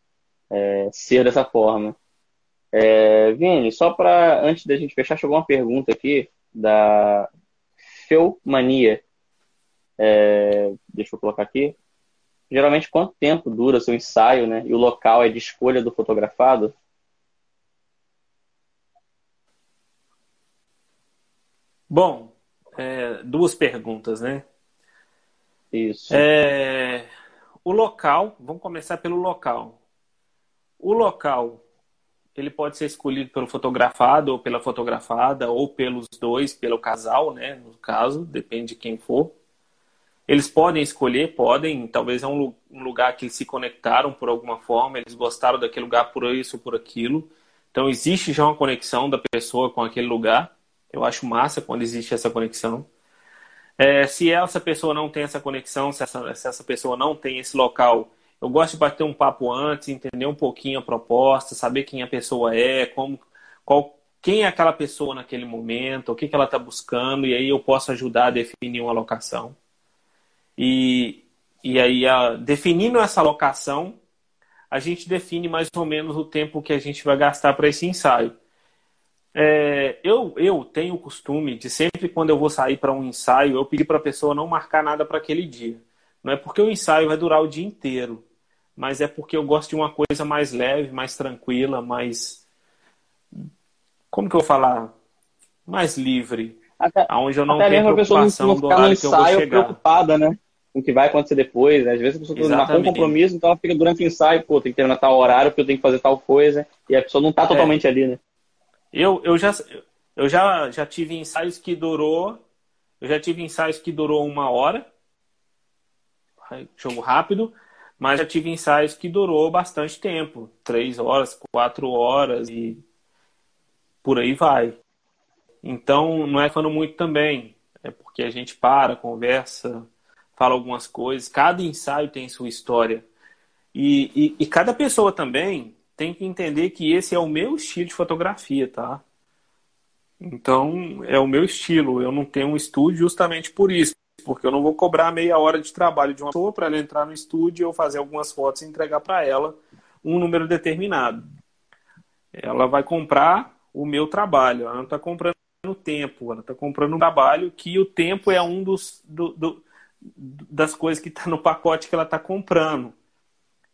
é, ser dessa forma. É, Vini, só para antes da gente fechar, chegou uma pergunta aqui da Feumania. É, deixa eu colocar aqui geralmente quanto tempo dura seu ensaio, né? E o local é de escolha do fotografado? Bom, é, duas perguntas, né? Isso. É, o local, vamos começar pelo local. O local, ele pode ser escolhido pelo fotografado ou pela fotografada, ou pelos dois, pelo casal, né? No caso, depende de quem for. Eles podem escolher, podem, talvez é um, lugar que eles se conectaram por alguma forma, eles gostaram daquele lugar por isso ou por aquilo. Então existe já uma conexão da pessoa com aquele lugar. Eu acho massa quando existe essa conexão. É, se essa pessoa não tem essa conexão, se essa, se essa pessoa não tem esse local, eu gosto de bater um papo antes, entender um pouquinho a proposta, saber quem a pessoa é, como, qual, quem é aquela pessoa naquele momento, o que, que ela está buscando, e aí eu posso ajudar a definir uma locação. E, e aí, a, definindo essa locação, a gente define mais ou menos o tempo que a gente vai gastar para esse ensaio. É, eu, eu tenho o costume de sempre quando eu vou sair para um ensaio, eu pedir para a pessoa não marcar nada para aquele dia. Não é porque o ensaio vai durar o dia inteiro, mas é porque eu gosto de uma coisa mais leve, mais tranquila, mais. Como que eu vou falar? Mais livre. Até, onde eu não tenho preocupação do horário que eu vou chegar. preocupada, né? Com o que vai acontecer depois. Né? Às vezes a pessoa Exatamente. marcou um compromisso, então ela fica durante o ensaio, pô, tem que terminar tal horário porque eu tenho que fazer tal coisa, e a pessoa não está é. totalmente ali, né? Eu, eu, já, eu já, já tive ensaios que durou. Eu já tive ensaios que durou uma hora. Jogo rápido. Mas já tive ensaios que durou bastante tempo. Três horas, quatro horas e por aí vai. Então não é falando muito também. É porque a gente para, conversa, fala algumas coisas. Cada ensaio tem sua história. E, e, e, cada pessoa também tem que entender que esse é o meu estilo de fotografia, tá? Então, é o meu estilo. Eu não tenho um estúdio justamente por isso. Porque eu não vou cobrar meia hora de trabalho de uma pessoa para ela entrar no estúdio eu fazer algumas fotos e entregar para ela um número determinado. Ela vai comprar o meu trabalho. Ela não está comprando o tempo. Ela está comprando um trabalho que o tempo é um dos... Do, do, das coisas que está no pacote que ela está comprando.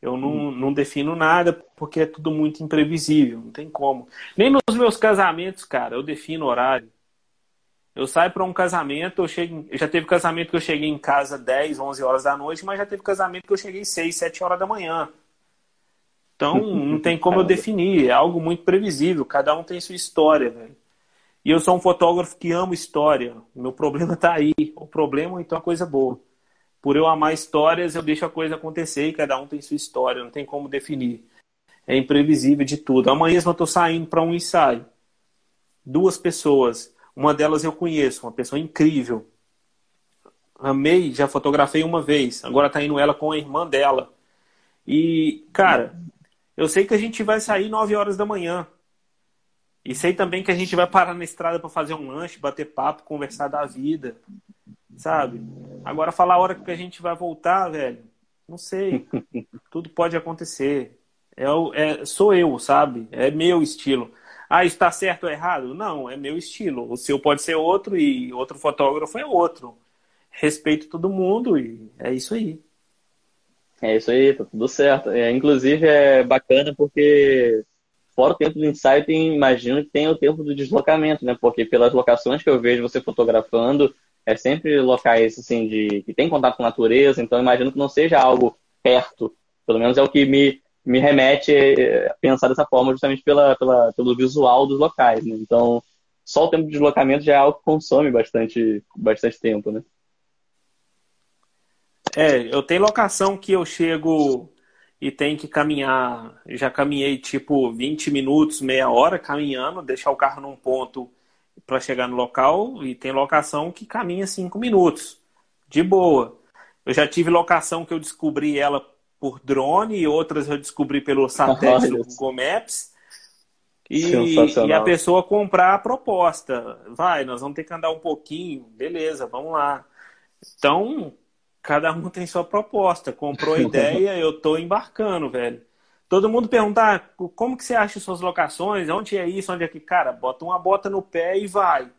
Eu não, hum. não defino nada porque é tudo muito imprevisível, não tem como. Nem nos meus casamentos, cara, eu defino horário. Eu saio para um casamento, eu chego, já teve casamento que eu cheguei em casa 10, 11 horas da noite, mas já teve casamento que eu cheguei 6, 7 horas da manhã. Então, não tem como eu definir, é algo muito previsível, cada um tem sua história, velho. E eu sou um fotógrafo que amo história. Meu problema está aí. O problema, então, é coisa boa. Por eu amar histórias, eu deixo a coisa acontecer e cada um tem sua história, não tem como definir. É imprevisível de tudo. Amanhã mesmo eu estou saindo para um ensaio. Duas pessoas. Uma delas eu conheço, uma pessoa incrível. Amei, já fotografei uma vez. Agora está indo ela com a irmã dela. E, cara, eu sei que a gente vai sair 9 horas da manhã. E sei também que a gente vai parar na estrada para fazer um lanche, bater papo, conversar da vida, sabe? Agora falar a hora que a gente vai voltar, velho, não sei. Tudo pode acontecer. É, é, sou eu, sabe? É meu estilo. Ah, está certo ou errado? Não, é meu estilo. O seu pode ser outro e outro fotógrafo é outro. Respeito todo mundo e é isso aí. É isso aí, tá tudo certo. É, inclusive é bacana porque fora o tempo do ensaio, imagino que tem o tempo do deslocamento, né? Porque pelas locações que eu vejo você fotografando, é sempre locais assim de que tem contato com a natureza, então imagino que não seja algo perto. Pelo menos é o que me, me remete a pensar dessa forma, justamente pela, pela, pelo visual dos locais, né? Então, só o tempo de deslocamento já é algo que consome bastante, bastante tempo, né? É, eu tenho locação que eu chego e tenho que caminhar. Já caminhei tipo 20 minutos, meia hora caminhando, deixar o carro num ponto para chegar no local. E tem locação que caminha 5 minutos, de boa. Eu já tive locação que eu descobri ela por drone e outras eu descobri pelo satélite do Google Maps. E, e, a pessoa comprar a proposta. Vai, nós vamos ter que andar um pouquinho, beleza, vamos lá. Então, cada um tem sua proposta. Comprou a ideia, eu tô embarcando, velho. Todo mundo perguntar ah, como que você acha suas locações, onde é isso, onde é que, cara, bota uma bota no pé e vai.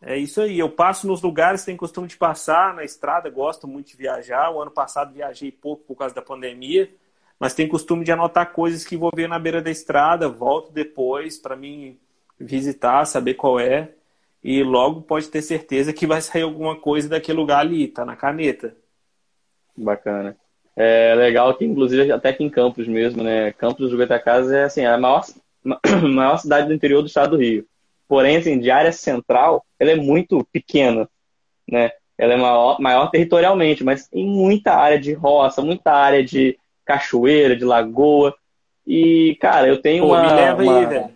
É isso aí. Eu passo nos lugares, tenho costume de passar na estrada, gosto muito de viajar. O ano passado viajei pouco por causa da pandemia, mas tenho costume de anotar coisas que vou ver na beira da estrada, volto depois para mim visitar, saber qual é e logo pode ter certeza que vai sair alguma coisa daquele lugar ali, tá na caneta. Bacana. É legal que, inclusive, até aqui em Campos mesmo, né? Campos do Goitacazes é assim, a maior, maior cidade do interior do estado do Rio. Porém, assim, de área central, ela é muito pequena, né? Ela é maior, maior territorialmente, mas tem muita área de roça, muita área de cachoeira, de lagoa. E, cara, eu tenho Pô, uma. Me leva uma... aí, velho.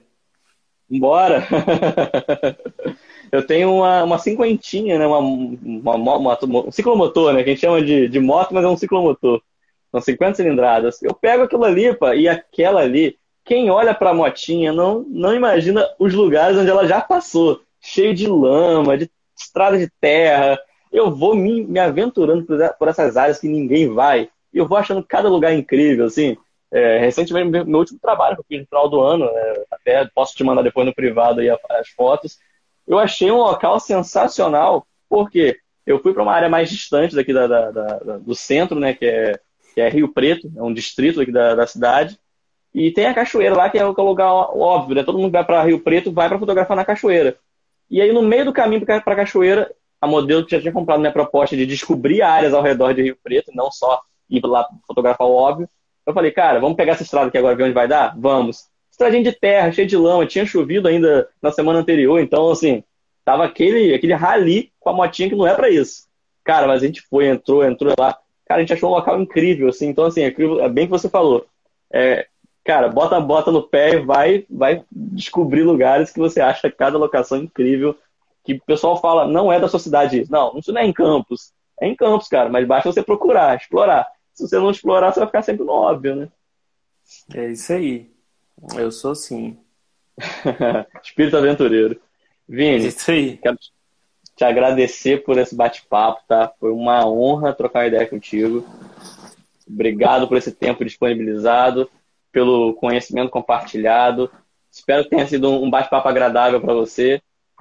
Bora! eu tenho uma, uma cinquentinha, né? Uma, uma, uma, um ciclomotor, né? Que a gente chama de, de moto, mas é um ciclomotor. São 50 cilindradas. Eu pego aquilo ali, pá, e aquela ali, quem olha pra motinha não, não imagina os lugares onde ela já passou. Cheio de lama, de estrada de terra. Eu vou me, me aventurando por, por essas áreas que ninguém vai. E eu vou achando cada lugar incrível, assim. É, recentemente, meu, último trabalho que eu fiz no final do ano, né, até posso te mandar depois no privado aí as fotos, eu achei um local sensacional, porque eu fui para uma área mais distante daqui da, da, da, do centro, né, que é, que é Rio Preto, é um distrito aqui da, da cidade, e tem a cachoeira lá, que é o lugar óbvio, né? Todo mundo vai para Rio Preto, vai para fotografar na cachoeira. E aí, no meio do caminho para a cachoeira, a modelo que já tinha comprado minha proposta de descobrir áreas ao redor de Rio Preto, não só ir lá fotografar o óbvio. Eu falei, cara, vamos pegar essa estrada aqui agora, ver onde vai dar? Vamos estradinha de terra, cheia de lama, tinha chovido ainda na semana anterior, então, assim, tava aquele, aquele rali com a motinha que não é para isso. Cara, mas a gente foi, entrou, entrou lá. Cara, a gente achou um local incrível, assim, então, assim, é, é bem que você falou. É, cara, bota a bota no pé e vai, vai descobrir lugares que você acha cada locação incrível, que o pessoal fala, não é da sua cidade isso. Não, isso não é em Campos. É em Campos, cara, mas basta você procurar, explorar. Se você não explorar, você vai ficar sempre no óbvio, né? É isso aí. Eu sou sim. Espírito aventureiro. Vini, aí. quero te agradecer por esse bate-papo, tá? Foi uma honra trocar uma ideia contigo. Obrigado por esse tempo disponibilizado, pelo conhecimento compartilhado. Espero que tenha sido um bate-papo agradável para você.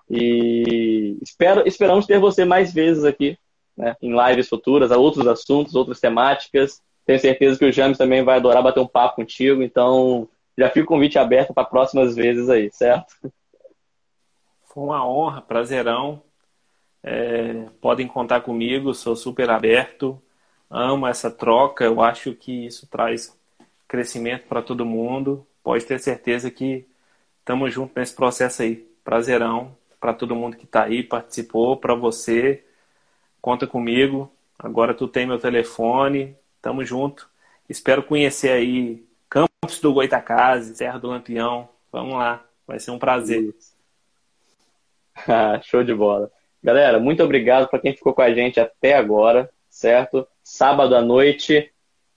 E espero, esperamos ter você mais vezes aqui, né, em lives futuras, a outros assuntos, outras temáticas. Tenho certeza que o James também vai adorar bater um papo contigo. Então, já fica o convite aberto para próximas vezes aí, certo? Foi uma honra, prazerão. É, podem contar comigo, sou super aberto, amo essa troca, eu acho que isso traz crescimento para todo mundo. Pode ter certeza que estamos juntos nesse processo aí. Prazerão para todo mundo que está aí, participou, para você. Conta comigo. Agora tu tem meu telefone, tamo junto. Espero conhecer aí Campos do Goitacazes, Serra do Lampião. Vamos lá, vai ser um prazer. Show de bola. Galera, muito obrigado para quem ficou com a gente até agora, certo? Sábado à noite.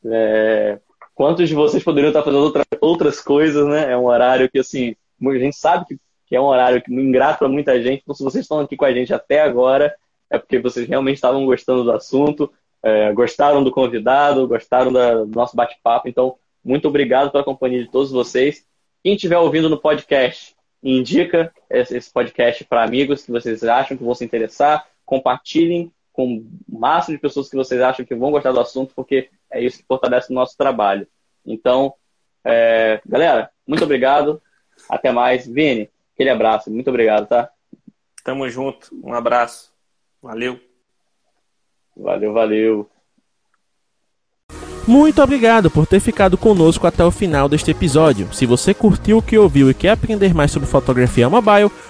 É... Quantos de vocês poderiam estar fazendo outra, outras coisas, né? É um horário que, assim, a gente sabe que, que é um horário que ingrato para muita gente. Então, se vocês estão aqui com a gente até agora, é porque vocês realmente estavam gostando do assunto, é, gostaram do convidado, gostaram da, do nosso bate-papo. Então, muito obrigado pela companhia de todos vocês. Quem estiver ouvindo no podcast, indica esse podcast para amigos que vocês acham que vão se interessar. Compartilhem com o máximo de pessoas que vocês acham que vão gostar do assunto, porque é isso que fortalece o nosso trabalho. Então, é, galera, muito obrigado. Até mais. Vini, aquele abraço. Muito obrigado, tá? Tamo junto. Um abraço. Valeu. Valeu, valeu. Muito obrigado por ter ficado conosco até o final deste episódio. Se você curtiu o que ouviu e quer aprender mais sobre fotografia mobile,